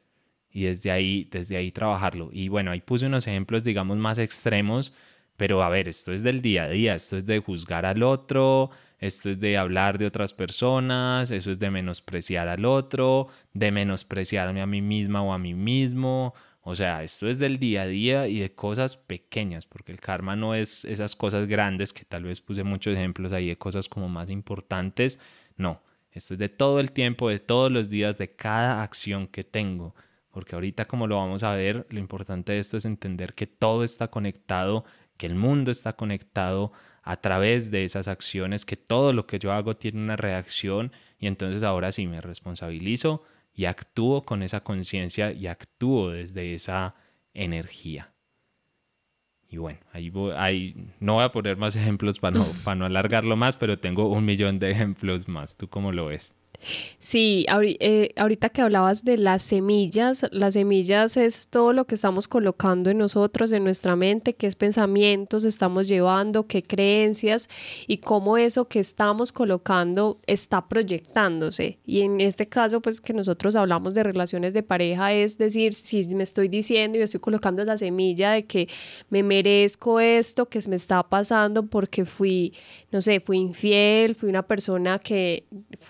Speaker 1: y desde ahí, desde ahí trabajarlo. Y bueno, ahí puse unos ejemplos, digamos, más extremos pero a ver, esto es del día a día, esto es de juzgar al otro, esto es de hablar de otras personas, eso es de menospreciar al otro, de menospreciarme a mí misma o a mí mismo. O sea, esto es del día a día y de cosas pequeñas, porque el karma no es esas cosas grandes que tal vez puse muchos ejemplos ahí de cosas como más importantes. No, esto es de todo el tiempo, de todos los días, de cada acción que tengo. Porque ahorita como lo vamos a ver, lo importante de esto es entender que todo está conectado que el mundo está conectado a través de esas acciones, que todo lo que yo hago tiene una reacción y entonces ahora sí me responsabilizo y actúo con esa conciencia y actúo desde esa energía. Y bueno, ahí, ahí no voy a poner más ejemplos para no, para no alargarlo más, pero tengo un millón de ejemplos más. ¿Tú cómo lo ves?
Speaker 2: Sí, eh, ahorita que hablabas de las semillas, las semillas es todo lo que estamos colocando en nosotros, en nuestra mente, qué pensamientos estamos llevando, qué creencias y cómo eso que estamos colocando está proyectándose. Y en este caso, pues que nosotros hablamos de relaciones de pareja, es decir, si me estoy diciendo y estoy colocando esa semilla de que me merezco esto que me está pasando porque fui, no sé, fui infiel, fui una persona que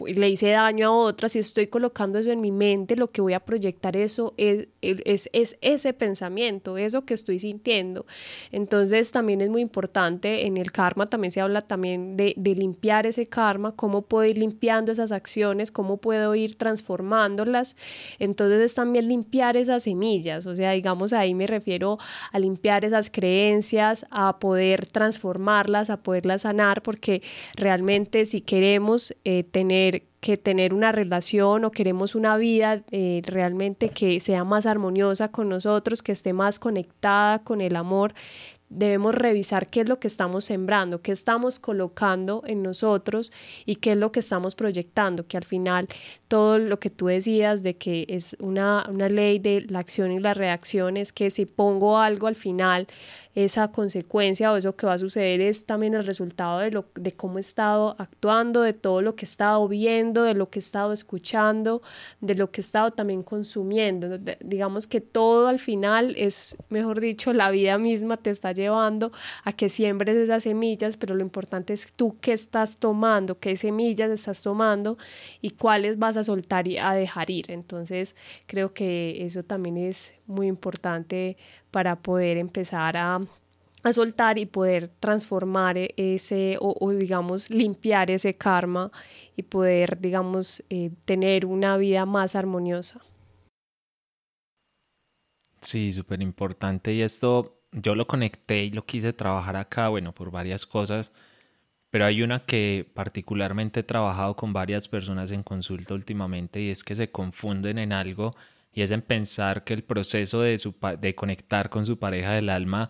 Speaker 2: le hice daño a otra, si estoy colocando eso en mi mente, lo que voy a proyectar eso es, es, es, ese pensamiento, eso que estoy sintiendo. Entonces también es muy importante, en el karma también se habla también de, de limpiar ese karma, cómo puedo ir limpiando esas acciones, cómo puedo ir transformándolas. Entonces es también limpiar esas semillas, o sea, digamos ahí me refiero a limpiar esas creencias, a poder transformarlas, a poderlas sanar, porque realmente si queremos eh, tener que tener una relación o queremos una vida eh, realmente que sea más armoniosa con nosotros, que esté más conectada con el amor, debemos revisar qué es lo que estamos sembrando, qué estamos colocando en nosotros y qué es lo que estamos proyectando, que al final todo lo que tú decías de que es una, una ley de la acción y la reacción es que si pongo algo al final, esa consecuencia o eso que va a suceder es también el resultado de, lo, de cómo he estado actuando, de todo lo que he estado viendo, de lo que he estado escuchando, de lo que he estado también consumiendo. digamos que todo al final es, mejor dicho, la vida misma te está llevando a que siembres esas semillas, pero lo importante es tú qué estás tomando, qué semillas estás tomando y cuáles vas a soltar y a dejar ir. Entonces creo que eso también es muy importante para poder empezar a, soltar y poder transformar e-, ese o, digamos limpiar ese karma y poder digamos eh, tener una vida más armoniosa.
Speaker 1: Sí, súper importante y esto yo lo conecté y lo quise trabajar acá, bueno, por varias cosas, pero hay una que particularmente he trabajado con varias personas en consulta últimamente y es que se confunden en algo y es en pensar que el proceso de, de conectar con su pareja del alma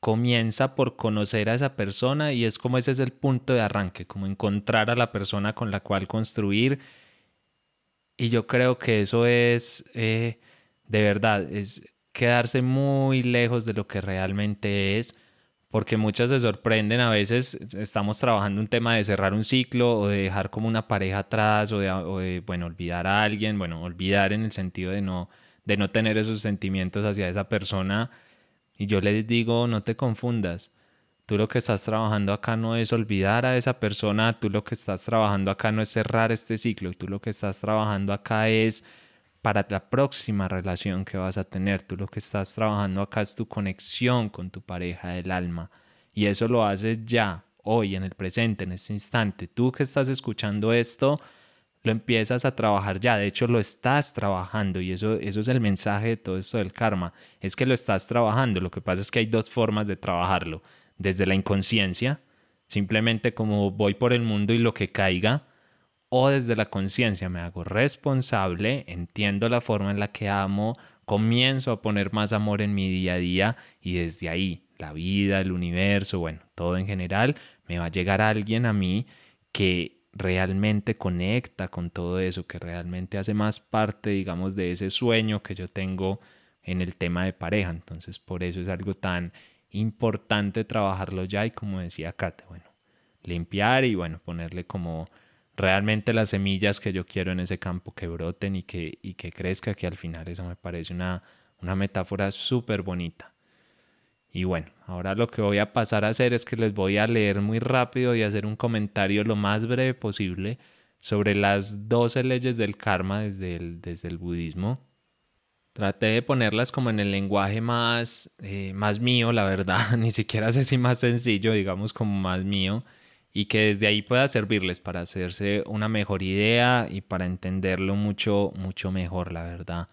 Speaker 1: comienza por conocer a esa persona y es como ese es el punto de arranque, como encontrar a la persona con la cual construir. Y yo creo que eso es, eh, de verdad, es quedarse muy lejos de lo que realmente es porque muchas se sorprenden, a veces estamos trabajando un tema de cerrar un ciclo o de dejar como una pareja atrás o de, bueno, olvidar a alguien, bueno, olvidar en el sentido de no, de no tener esos sentimientos hacia esa persona. Y yo les digo, no te confundas. Tú lo que estás trabajando acá no es olvidar a esa persona, tú lo que estás trabajando acá no es cerrar este ciclo, tú lo que estás trabajando acá es para la próxima relación que vas a tener. Tú lo que estás trabajando acá es tu conexión con tu pareja del alma. Y eso lo haces ya, hoy, en el presente, en este instante. Tú que estás escuchando esto, lo empiezas a trabajar ya. De hecho, lo estás trabajando. Y eso, eso es el mensaje de todo esto del karma. Es que lo estás trabajando. Lo que pasa es que hay dos formas de trabajarlo. Desde la inconsciencia, simplemente como voy por el mundo y lo que caiga o desde la conciencia me hago responsable, entiendo la forma en la que amo, comienzo a poner más amor en mi día a día y desde ahí la vida, el universo, bueno, todo en general, me va a llegar alguien a mí que realmente conecta con todo eso, que realmente hace más parte, digamos, de ese sueño que yo tengo en el tema de pareja. Entonces, por eso es algo tan importante trabajarlo ya y como decía Kate, bueno, limpiar y bueno, ponerle como realmente las semillas que yo quiero en ese campo que broten y que, y que crezca, que al final eso me parece una, una metáfora súper bonita. Y bueno, ahora lo que voy a pasar a hacer es que les voy a leer muy rápido y hacer un comentario lo más breve posible sobre las 12 leyes del karma desde el, desde el budismo. Traté de ponerlas como en el lenguaje más, eh, más mío, la verdad, ni siquiera sé si más sencillo, digamos como más mío y que desde ahí pueda servirles para hacerse una mejor idea y para entenderlo mucho, mucho mejor, la verdad.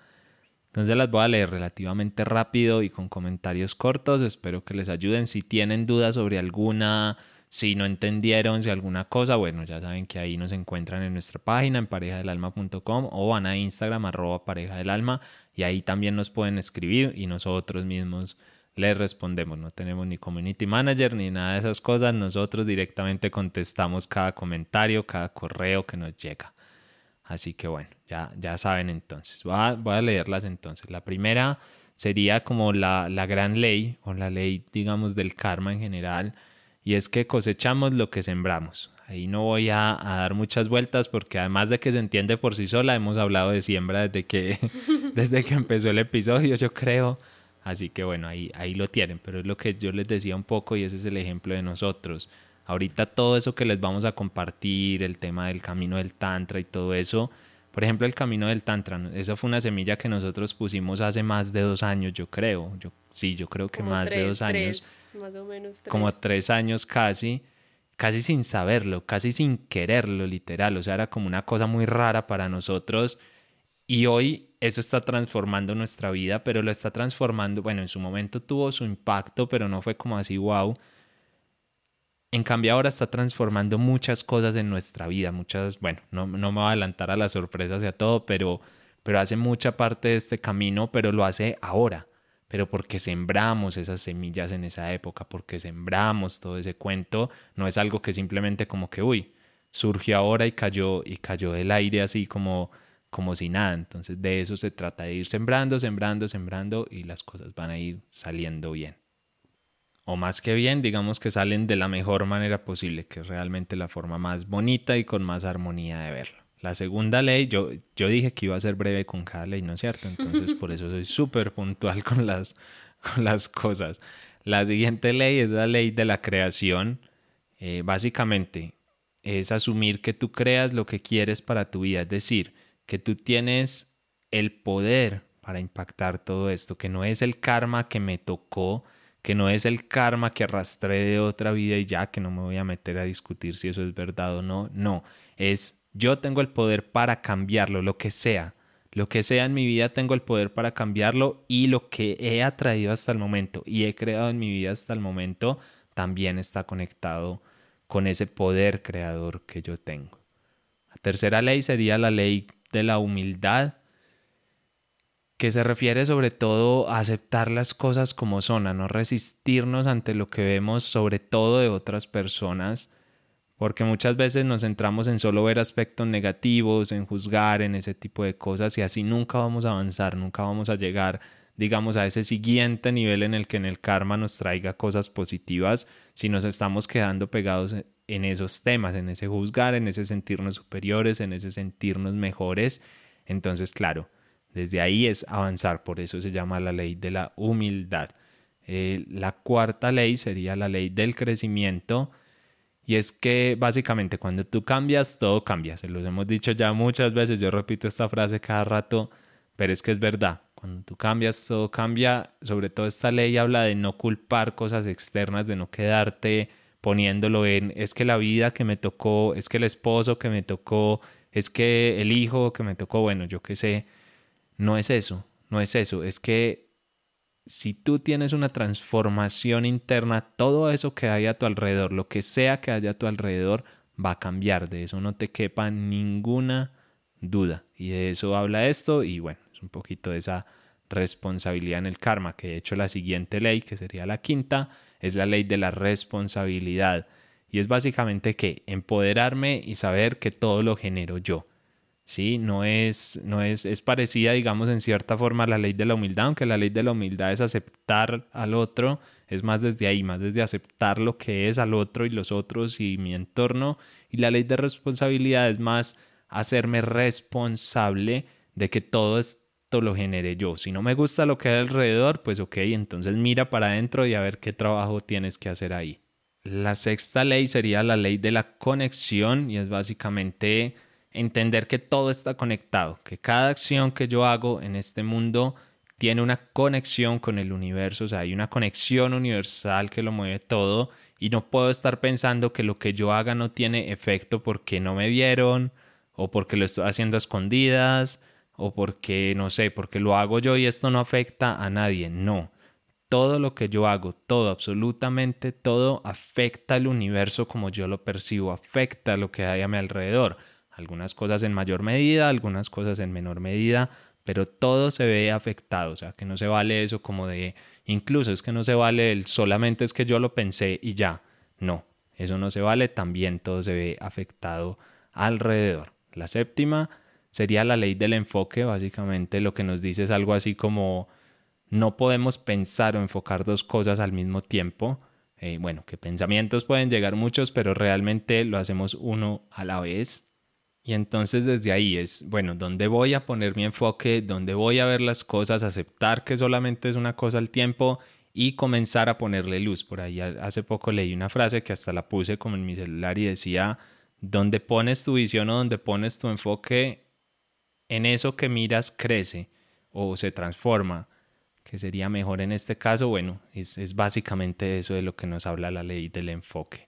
Speaker 1: Entonces las voy a leer relativamente rápido y con comentarios cortos. Espero que les ayuden. Si tienen dudas sobre alguna, si no entendieron, si alguna cosa, bueno, ya saben que ahí nos encuentran en nuestra página en parejadelalma.com o van a Instagram arroba pareja del alma y ahí también nos pueden escribir y nosotros mismos les respondemos. No tenemos ni community manager ni nada de esas cosas. Nosotros directamente contestamos cada comentario, cada correo que nos llega. Así que bueno, ya, ya saben entonces. Voy a, voy a leerlas entonces. La primera sería como la, la gran ley o la ley, digamos, del karma en general, y es que cosechamos lo que sembramos. Ahí no voy a, a, dar muchas vueltas porque además de que se entiende por sí sola, hemos hablado de siembra desde que, desde que empezó el episodio, yo creo. Así que bueno, ahí, ahí lo tienen, pero es lo que yo les decía un poco y ese es el ejemplo de nosotros. Ahorita todo eso que les vamos a compartir, el tema del camino del Tantra y todo eso, por ejemplo, el camino del Tantra, eso fue una semilla que nosotros pusimos hace más de dos años, yo creo. Yo, sí, yo creo que más de dos años.
Speaker 2: más o menos tres.
Speaker 1: Como tres años casi, casi sin saberlo, casi sin quererlo, literal. O sea, era como una cosa muy rara para nosotros. Y hoy eso está transformando nuestra vida, pero lo está transformando, bueno, en su momento tuvo su impacto, pero no fue como así, wow en cambio ahora está transformando muchas cosas en nuestra vida, muchas, bueno, no, no me voy a adelantar a las sorpresas y a todo, pero, pero hace mucha parte de este camino, pero lo hace ahora, pero porque sembramos esas semillas en esa época, porque sembramos todo ese cuento, no es algo que simplemente como que, uy, surgió ahora y cayó, y cayó del aire así como, como si nada, entonces de eso se trata, de ir sembrando, sembrando, sembrando y las cosas van a ir saliendo bien o más que bien, digamos que salen de la mejor manera posible, que es realmente la forma más bonita y con más armonía de verlo. La segunda ley, yo, yo dije que iba a ser breve con cada ley, ¿no es cierto? Entonces por eso soy súper puntual con las, con las cosas. La siguiente ley es la ley de la creación. Eh, básicamente es asumir que tú creas lo que quieres para tu vida, es decir, que tú tienes el poder para impactar todo esto, que no es el karma que me tocó, que no es el karma que arrastré de otra vida y ya que no me voy a meter a discutir si eso es verdad o no, no, es yo tengo el poder para cambiarlo, lo que sea, lo que sea en mi vida tengo el poder para cambiarlo y lo que he atraído hasta el momento y he creado en mi vida hasta el momento también está conectado con ese poder creador que yo tengo. La tercera ley sería la ley de la humildad que se refiere sobre todo a aceptar las cosas como son, a no resistirnos ante lo que vemos sobre todo de otras personas, porque muchas veces nos centramos en solo ver aspectos negativos, en juzgar, en ese tipo de cosas y así nunca vamos a avanzar, nunca vamos a llegar digamos a ese siguiente nivel en el que en el karma nos traiga cosas positivas si nos estamos quedando pegados en esos temas, en ese juzgar, en ese sentirnos superiores, en ese sentirnos mejores. Entonces, claro, desde ahí es avanzar, por eso se llama la ley de la humildad. Eh, la cuarta ley sería la ley del crecimiento. Y es que básicamente cuando tú cambias, todo cambia. Se los hemos dicho ya muchas veces, yo repito esta frase cada rato, pero es que es verdad. Cuando tú cambias, todo cambia. Sobre todo esta ley habla de no culpar cosas externas, de no quedarte poniéndolo en, es que la vida que me tocó, es que el esposo que me tocó, es que el hijo que me tocó, bueno, yo qué sé. No es eso, no es eso, es que si tú tienes una transformación interna, todo eso que hay a tu alrededor, lo que sea que haya a tu alrededor, va a cambiar, de eso no te quepa ninguna duda. Y de eso habla esto y bueno, es un poquito de esa responsabilidad en el karma, que de hecho la siguiente ley, que sería la quinta, es la ley de la responsabilidad. Y es básicamente que empoderarme y saber que todo lo genero yo. ¿sí? No es, no es, es parecida, digamos, en cierta forma a la ley de la humildad, aunque la ley de la humildad es aceptar al otro, es más desde ahí, más desde aceptar lo que es al otro y los otros y mi entorno, y la ley de responsabilidad es más hacerme responsable de que todo lo genere yo. Si no me gusta lo que hay alrededor, pues ok, entonces mira para adentro y a ver qué trabajo tienes que hacer ahí. La sexta ley sería la ley de la conexión y es básicamente entender que todo está conectado, que cada acción que yo hago en este mundo tiene una conexión con el universo, o sea, hay una conexión universal que lo mueve todo y no puedo estar pensando que lo que yo haga no tiene efecto porque no me vieron o porque lo estoy haciendo a escondidas o porque, no sé, porque lo hago yo y esto no afecta a nadie. No, todo lo que yo hago, todo, absolutamente todo afecta al universo como yo lo percibo, afecta lo que hay a mi alrededor algunas cosas en mayor medida, algunas cosas en menor medida, pero todo se ve afectado, o sea, que no se vale eso como de, incluso es que no se vale el solamente es que yo lo pensé y ya, no, eso no se vale, también todo se ve afectado alrededor. La séptima sería la ley del enfoque, básicamente lo que nos dice es algo así como no podemos pensar o enfocar dos cosas al mismo tiempo. Eh, bueno, que pensamientos pueden llegar muchos, pero realmente lo hacemos uno a la vez. Y entonces desde ahí es, bueno, ¿dónde voy a poner mi enfoque? ¿Dónde voy a ver las cosas? Aceptar que solamente es una cosa al tiempo y comenzar a ponerle luz. Por ahí hace poco leí una frase que hasta la puse como en mi celular y decía, donde pones tu visión o donde pones tu enfoque, en eso que miras crece o se transforma que sería mejor en este caso, bueno, es, básicamente eso de lo que nos habla la ley del enfoque.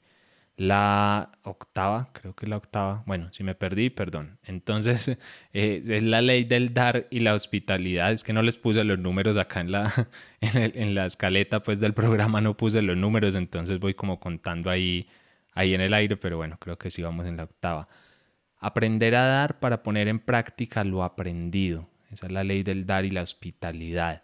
Speaker 1: La octava, creo que la octava, bueno, si me perdí, perdón. Entonces, eh, es la ley del dar y la hospitalidad. Es que no les puse los números acá en la, en, la escaleta pues, del programa, no puse los números, entonces voy como contando ahí, ahí en el aire, pero bueno, creo que sí vamos en la octava. Aprender a dar para poner en práctica lo aprendido. Esa es la ley del dar y la hospitalidad.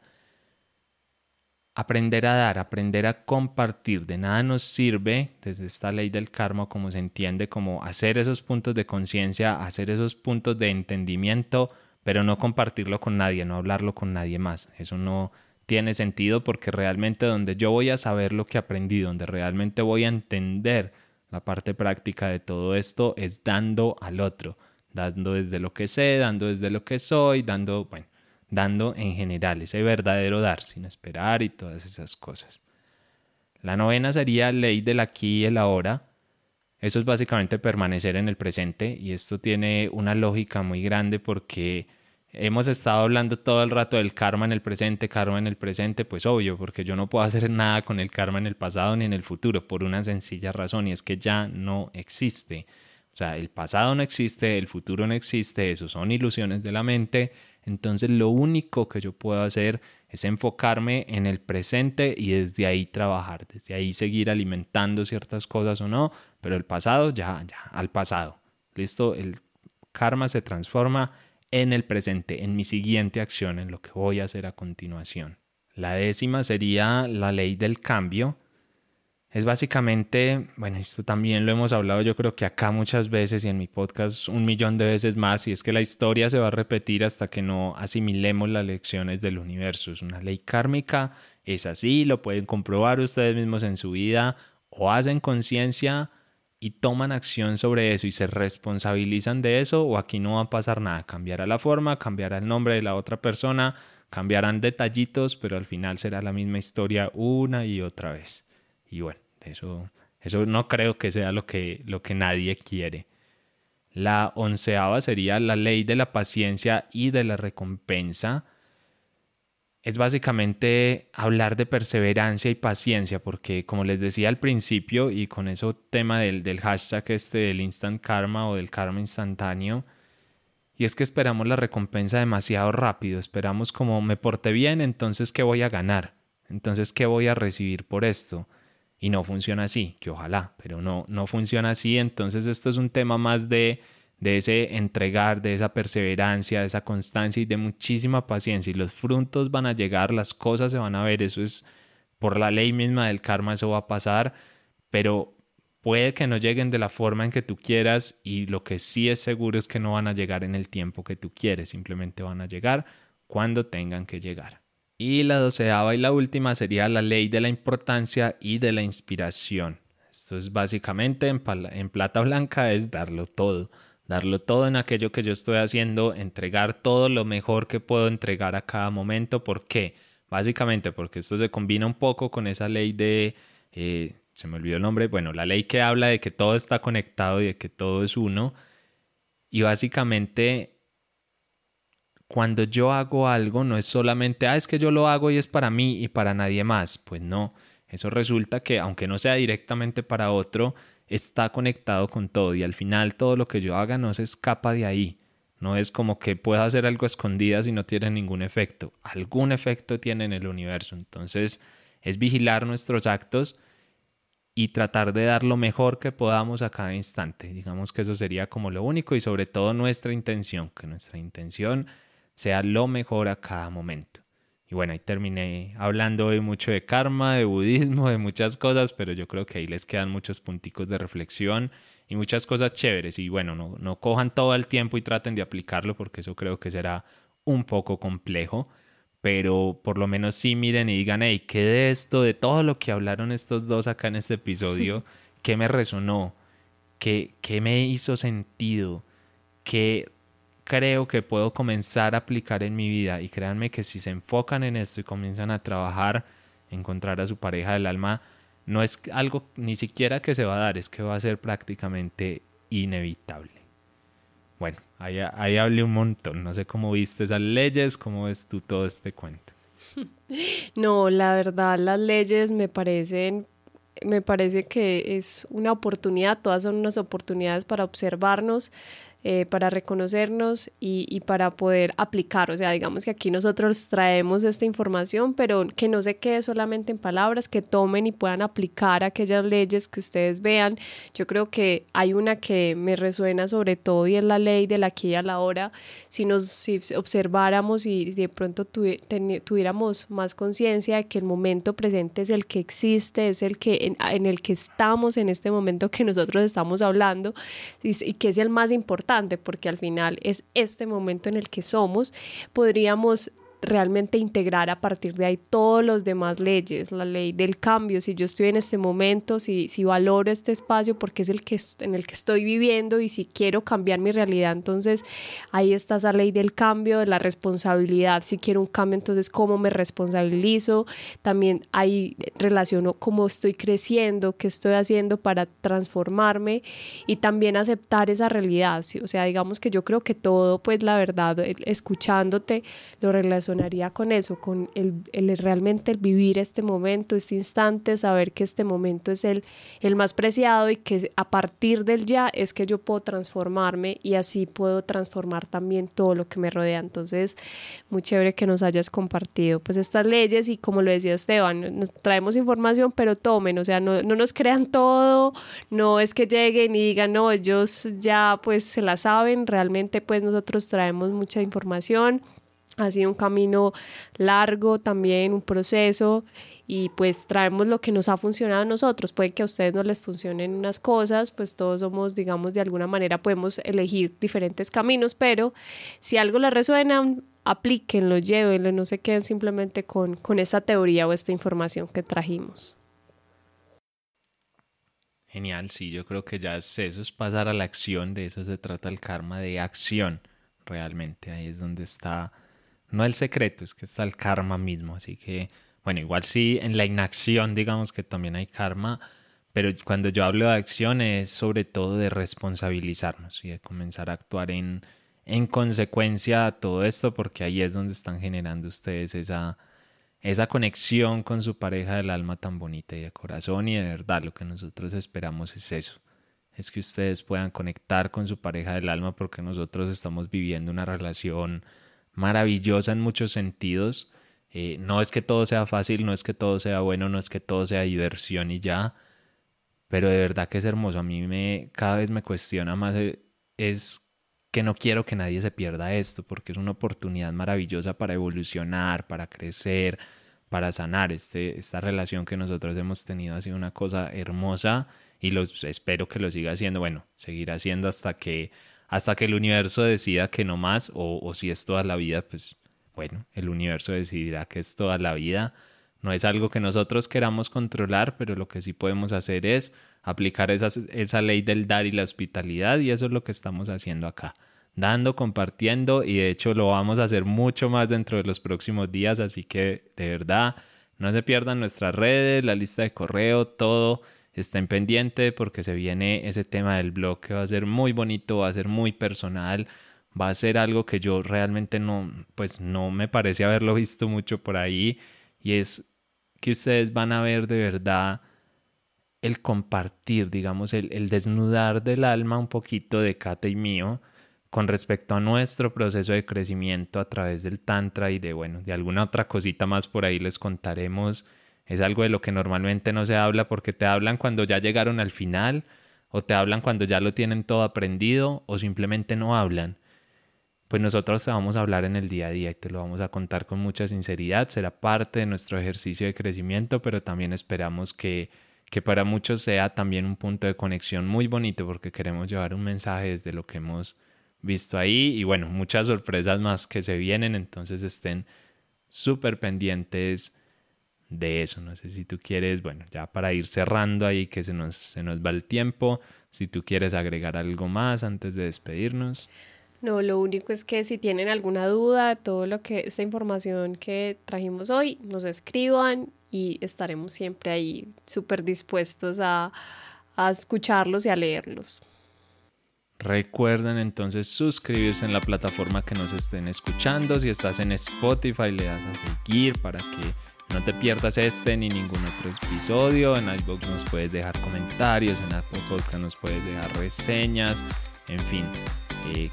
Speaker 1: Aprender a dar, aprender a compartir, de nada nos sirve desde esta ley del karma, como se entiende, como hacer esos puntos de conciencia, hacer esos puntos de entendimiento, pero no compartirlo con nadie, no hablarlo con nadie más. Eso no tiene sentido porque realmente donde yo voy a saber lo que aprendí, donde realmente voy a entender la parte práctica de todo esto es dando al otro, dando desde lo que sé, dando desde lo que soy, dando, bueno, dando en general, ese verdadero dar, sin esperar y todas esas cosas. La novena sería ley del aquí y el ahora. Eso es básicamente permanecer en el presente y esto tiene una lógica muy grande porque hemos estado hablando todo el rato del karma en el presente, karma en el presente, pues obvio, porque yo no puedo hacer nada con el karma en el pasado ni en el futuro por una sencilla razón y es que ya no existe. O sea, el pasado no existe, el futuro no existe, eso son ilusiones de la mente entonces lo único que yo puedo hacer es enfocarme en el presente y desde ahí trabajar, desde ahí seguir alimentando ciertas cosas o no, pero el pasado ya, ya, al pasado. Listo, el karma se transforma en el presente, en mi siguiente acción, en lo que voy a hacer a continuación. La décima sería la ley del cambio, es básicamente, bueno, esto también lo hemos hablado yo creo que acá muchas veces y en mi podcast un millón de veces más, y es que la historia se va a repetir hasta que no asimilemos las lecciones del universo. Es una ley kármica, es así, lo pueden comprobar ustedes mismos en su vida, o hacen conciencia y toman acción sobre eso y se responsabilizan de eso, o aquí no va a pasar nada, cambiará la forma, cambiará el nombre de la otra persona, cambiarán detallitos, pero al final será la misma historia una y otra vez. Y bueno, eso, eso no creo que sea lo que, lo que nadie quiere. La onceava sería la ley de la paciencia y de la recompensa. Es básicamente hablar de perseverancia y paciencia, porque como les decía al principio, y con eso tema del, del hashtag este del instant karma o del karma instantáneo, y es que esperamos la recompensa demasiado rápido, esperamos como me porté bien, entonces ¿qué voy a ganar? Entonces ¿qué voy a recibir por esto? y no funciona así, que ojalá, pero no, no funciona así. Entonces esto es un tema más de, de ese entregar, de esa perseverancia, de esa constancia y de muchísima paciencia. Y los frutos van a llegar, las cosas se van a ver, eso es por la ley misma del karma, eso va a pasar, pero puede que no lleguen de la forma en que tú quieras y lo que sí es seguro es que no van a llegar en el tiempo que tú quieres, simplemente van a llegar cuando tengan que llegar. Y la doceava y la última sería la ley de la importancia y de la inspiración. Esto es básicamente en, en, plata blanca es darlo todo, darlo todo en aquello que yo estoy haciendo, entregar todo lo mejor que puedo entregar a cada momento. ¿Por qué? Básicamente porque esto se combina un poco con esa ley de, eh, se me olvidó el nombre, bueno, la ley que habla de que todo está conectado y de que todo es uno. Y básicamente cuando yo hago algo no es solamente, ah, es que yo lo hago y es para mí y para nadie más. Pues no, eso resulta que aunque no sea directamente para otro, está conectado con todo y al final todo lo que yo haga no se escapa de ahí. No es como que pueda hacer algo escondida si no tiene ningún efecto. Algún efecto tiene en el universo. Entonces es vigilar nuestros actos y tratar de dar lo mejor que podamos a cada instante. Digamos que eso sería como lo único y sobre todo nuestra intención, que nuestra intención sea lo mejor a cada momento. Y bueno, ahí terminé hablando hoy mucho de karma, de budismo, de muchas cosas, pero yo creo que ahí les quedan muchos punticos de reflexión y muchas cosas chéveres. Y bueno, no, no cojan todo el tiempo y traten de aplicarlo porque eso creo que será un poco complejo. Pero por lo menos sí miren y digan, hey, ¿qué de esto, de todo lo que hablaron estos dos acá en este episodio, qué me resonó? ¿Qué, qué me hizo sentido? ¿Qué creo que puedo comenzar a aplicar en mi vida? Y créanme que si se enfocan en esto y comienzan a trabajar, encontrar a su pareja del alma, no es algo ni siquiera que se va a dar, es que va a ser prácticamente inevitable. Bueno, ahí, ahí hablé un montón. No sé cómo viste esas leyes, cómo ves tú todo este cuento.
Speaker 2: No, la verdad, las leyes me parecen me parece que es una oportunidad, todas son unas oportunidades para observarnos, eh, para reconocernos y, y, para poder aplicar. O sea, digamos que aquí nosotros traemos esta información, pero que no se quede solamente en palabras, que tomen y puedan aplicar aquellas leyes que ustedes vean. Yo creo que hay una que me resuena sobre todo y es la ley de la aquí y a la hora. Si nos si observáramos y de pronto tuviéramos más conciencia de que el momento presente es el que existe, es el que en, en, el que estamos en este momento que nosotros estamos hablando y, y que es el más importante porque al final es este momento en el que somos, podríamos realmente integrar a partir de ahí todos los demás leyes, la ley del cambio, si yo estoy en este momento, si, si valoro este espacio porque es el que en el que estoy viviendo y si quiero cambiar mi realidad, entonces ahí está esa ley del cambio, de la responsabilidad, si quiero un cambio, entonces cómo me responsabilizo, también ahí relaciono cómo estoy creciendo, qué estoy haciendo para transformarme y también aceptar esa realidad, o sea, digamos que yo creo que todo, pues la verdad, escuchándote, lo relaciono con eso, con el, el, realmente el vivir este momento, este instante, saber que este momento es el, el más preciado y que a partir del ya es que yo puedo transformarme y así puedo transformar también todo lo que me rodea. Entonces, muy chévere que nos hayas compartido pues estas leyes y como lo decía Esteban, nos traemos información, pero tomen, o sea, no, no nos crean todo, no es que lleguen y digan, no, ellos ya pues se la saben, realmente pues nosotros traemos mucha información ha sido un camino largo también, un proceso y pues traemos lo que nos ha funcionado a nosotros. Puede que a ustedes no les funcionen unas cosas, pues todos somos, digamos, de alguna manera podemos elegir diferentes caminos, pero si algo les resuena, aplíquenlo, llévenlo, no se queden simplemente con, con esta teoría o esta información que trajimos.
Speaker 1: Genial, sí, yo creo que ya es eso, es pasar a la acción, de eso se trata el karma, de acción, realmente, ahí es donde está no el secreto, es que está el karma mismo. Así que, bueno, igual sí, en la inacción digamos que también hay karma, pero cuando yo hablo de acción es sobre todo de responsabilizarnos y de comenzar a actuar en, en consecuencia a todo esto, porque ahí es donde están generando ustedes esa, esa conexión con su pareja del alma tan bonita y de corazón y de verdad lo que nosotros esperamos es eso. Es que ustedes puedan conectar con su pareja del alma porque nosotros estamos viviendo una relación maravillosa en muchos sentidos. Eh, no es que todo sea fácil, no es que todo sea bueno, no es que todo sea diversión y ya, pero de verdad que es hermoso. A mí me cada vez me cuestiona más eh, es que no quiero que nadie se pierda esto, porque es una oportunidad maravillosa para evolucionar, para crecer, para sanar. Este, esta relación que nosotros hemos tenido ha sido una cosa hermosa y los espero que lo siga haciendo. Bueno, seguirá haciendo hasta que hasta que el universo decida que no más o, si es toda la vida, pues bueno, el universo decidirá que es toda la vida. No es algo que nosotros queramos controlar, pero lo que sí podemos hacer es aplicar esa, esa ley del dar y la hospitalidad y eso es lo que estamos haciendo acá. Dando, compartiendo y de hecho lo vamos a hacer mucho más dentro de los próximos días, así que de verdad no se pierdan nuestras redes, la lista de correo, todo estén pendiente porque se viene ese tema del blog que va a ser muy bonito, va a ser muy personal, va a ser algo que yo realmente no, pues no me parece haberlo visto mucho por ahí. Y es que ustedes van a ver de verdad el compartir, digamos, el, el desnudar del alma un poquito de Kate y mío con respecto a nuestro proceso de crecimiento a través del Tantra y de, bueno, de alguna otra cosita más por ahí les contaremos es algo de lo que normalmente no se habla porque te hablan cuando ya llegaron al final o te hablan cuando ya lo tienen todo aprendido o simplemente no hablan. Pues nosotros te vamos a hablar en el día a día y te lo vamos a contar con mucha sinceridad. Será parte de nuestro ejercicio de crecimiento, pero también esperamos que, que para muchos sea también un punto de conexión muy bonito porque queremos llevar un mensaje desde lo que hemos visto ahí y bueno, muchas sorpresas más que se vienen, entonces estén súper pendientes de eso. No sé si tú quieres, bueno, ya para ir cerrando ahí que se nos, se nos va el tiempo, si tú quieres agregar algo más antes de despedirnos.
Speaker 2: No, lo único es que si tienen alguna duda, todo lo que, esta información que trajimos hoy, nos escriban y estaremos siempre ahí súper dispuestos a, a escucharlos y a leerlos.
Speaker 1: Recuerden entonces suscribirse en la plataforma que nos estén escuchando. Si estás en Spotify, le das a seguir para que no te pierdas este ni ningún otro episodio. En iVoox nos puedes dejar comentarios, en Apple Podcast nos puedes dejar reseñas, en fin. Eh,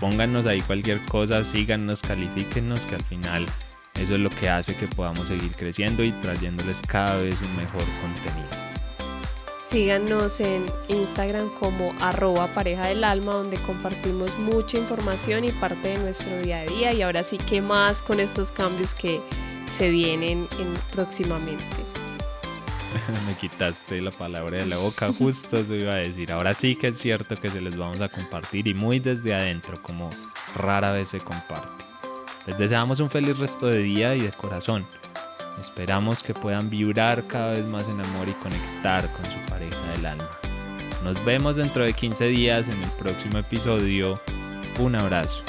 Speaker 1: pónganos ahí cualquier cosa, síganos, califíquenos, que al final eso es lo que hace que podamos seguir creciendo y trayéndoles cada vez un mejor contenido.
Speaker 2: Síganos en Instagram como arroba pareja del alma, donde compartimos mucha información y parte de nuestro día a día. Y ahora sí, ¿qué más con estos cambios que se vienen en, próximamente?
Speaker 1: Me quitaste la palabra de la boca, justo eso iba a decir. Ahora sí que es cierto que se les vamos a compartir y muy desde adentro, como rara vez se comparte. Les deseamos un feliz resto de día y de corazón. Esperamos que puedan vibrar cada vez más en amor y conectar con su pareja del alma. Nos vemos dentro de 15 días en el próximo episodio. Un abrazo.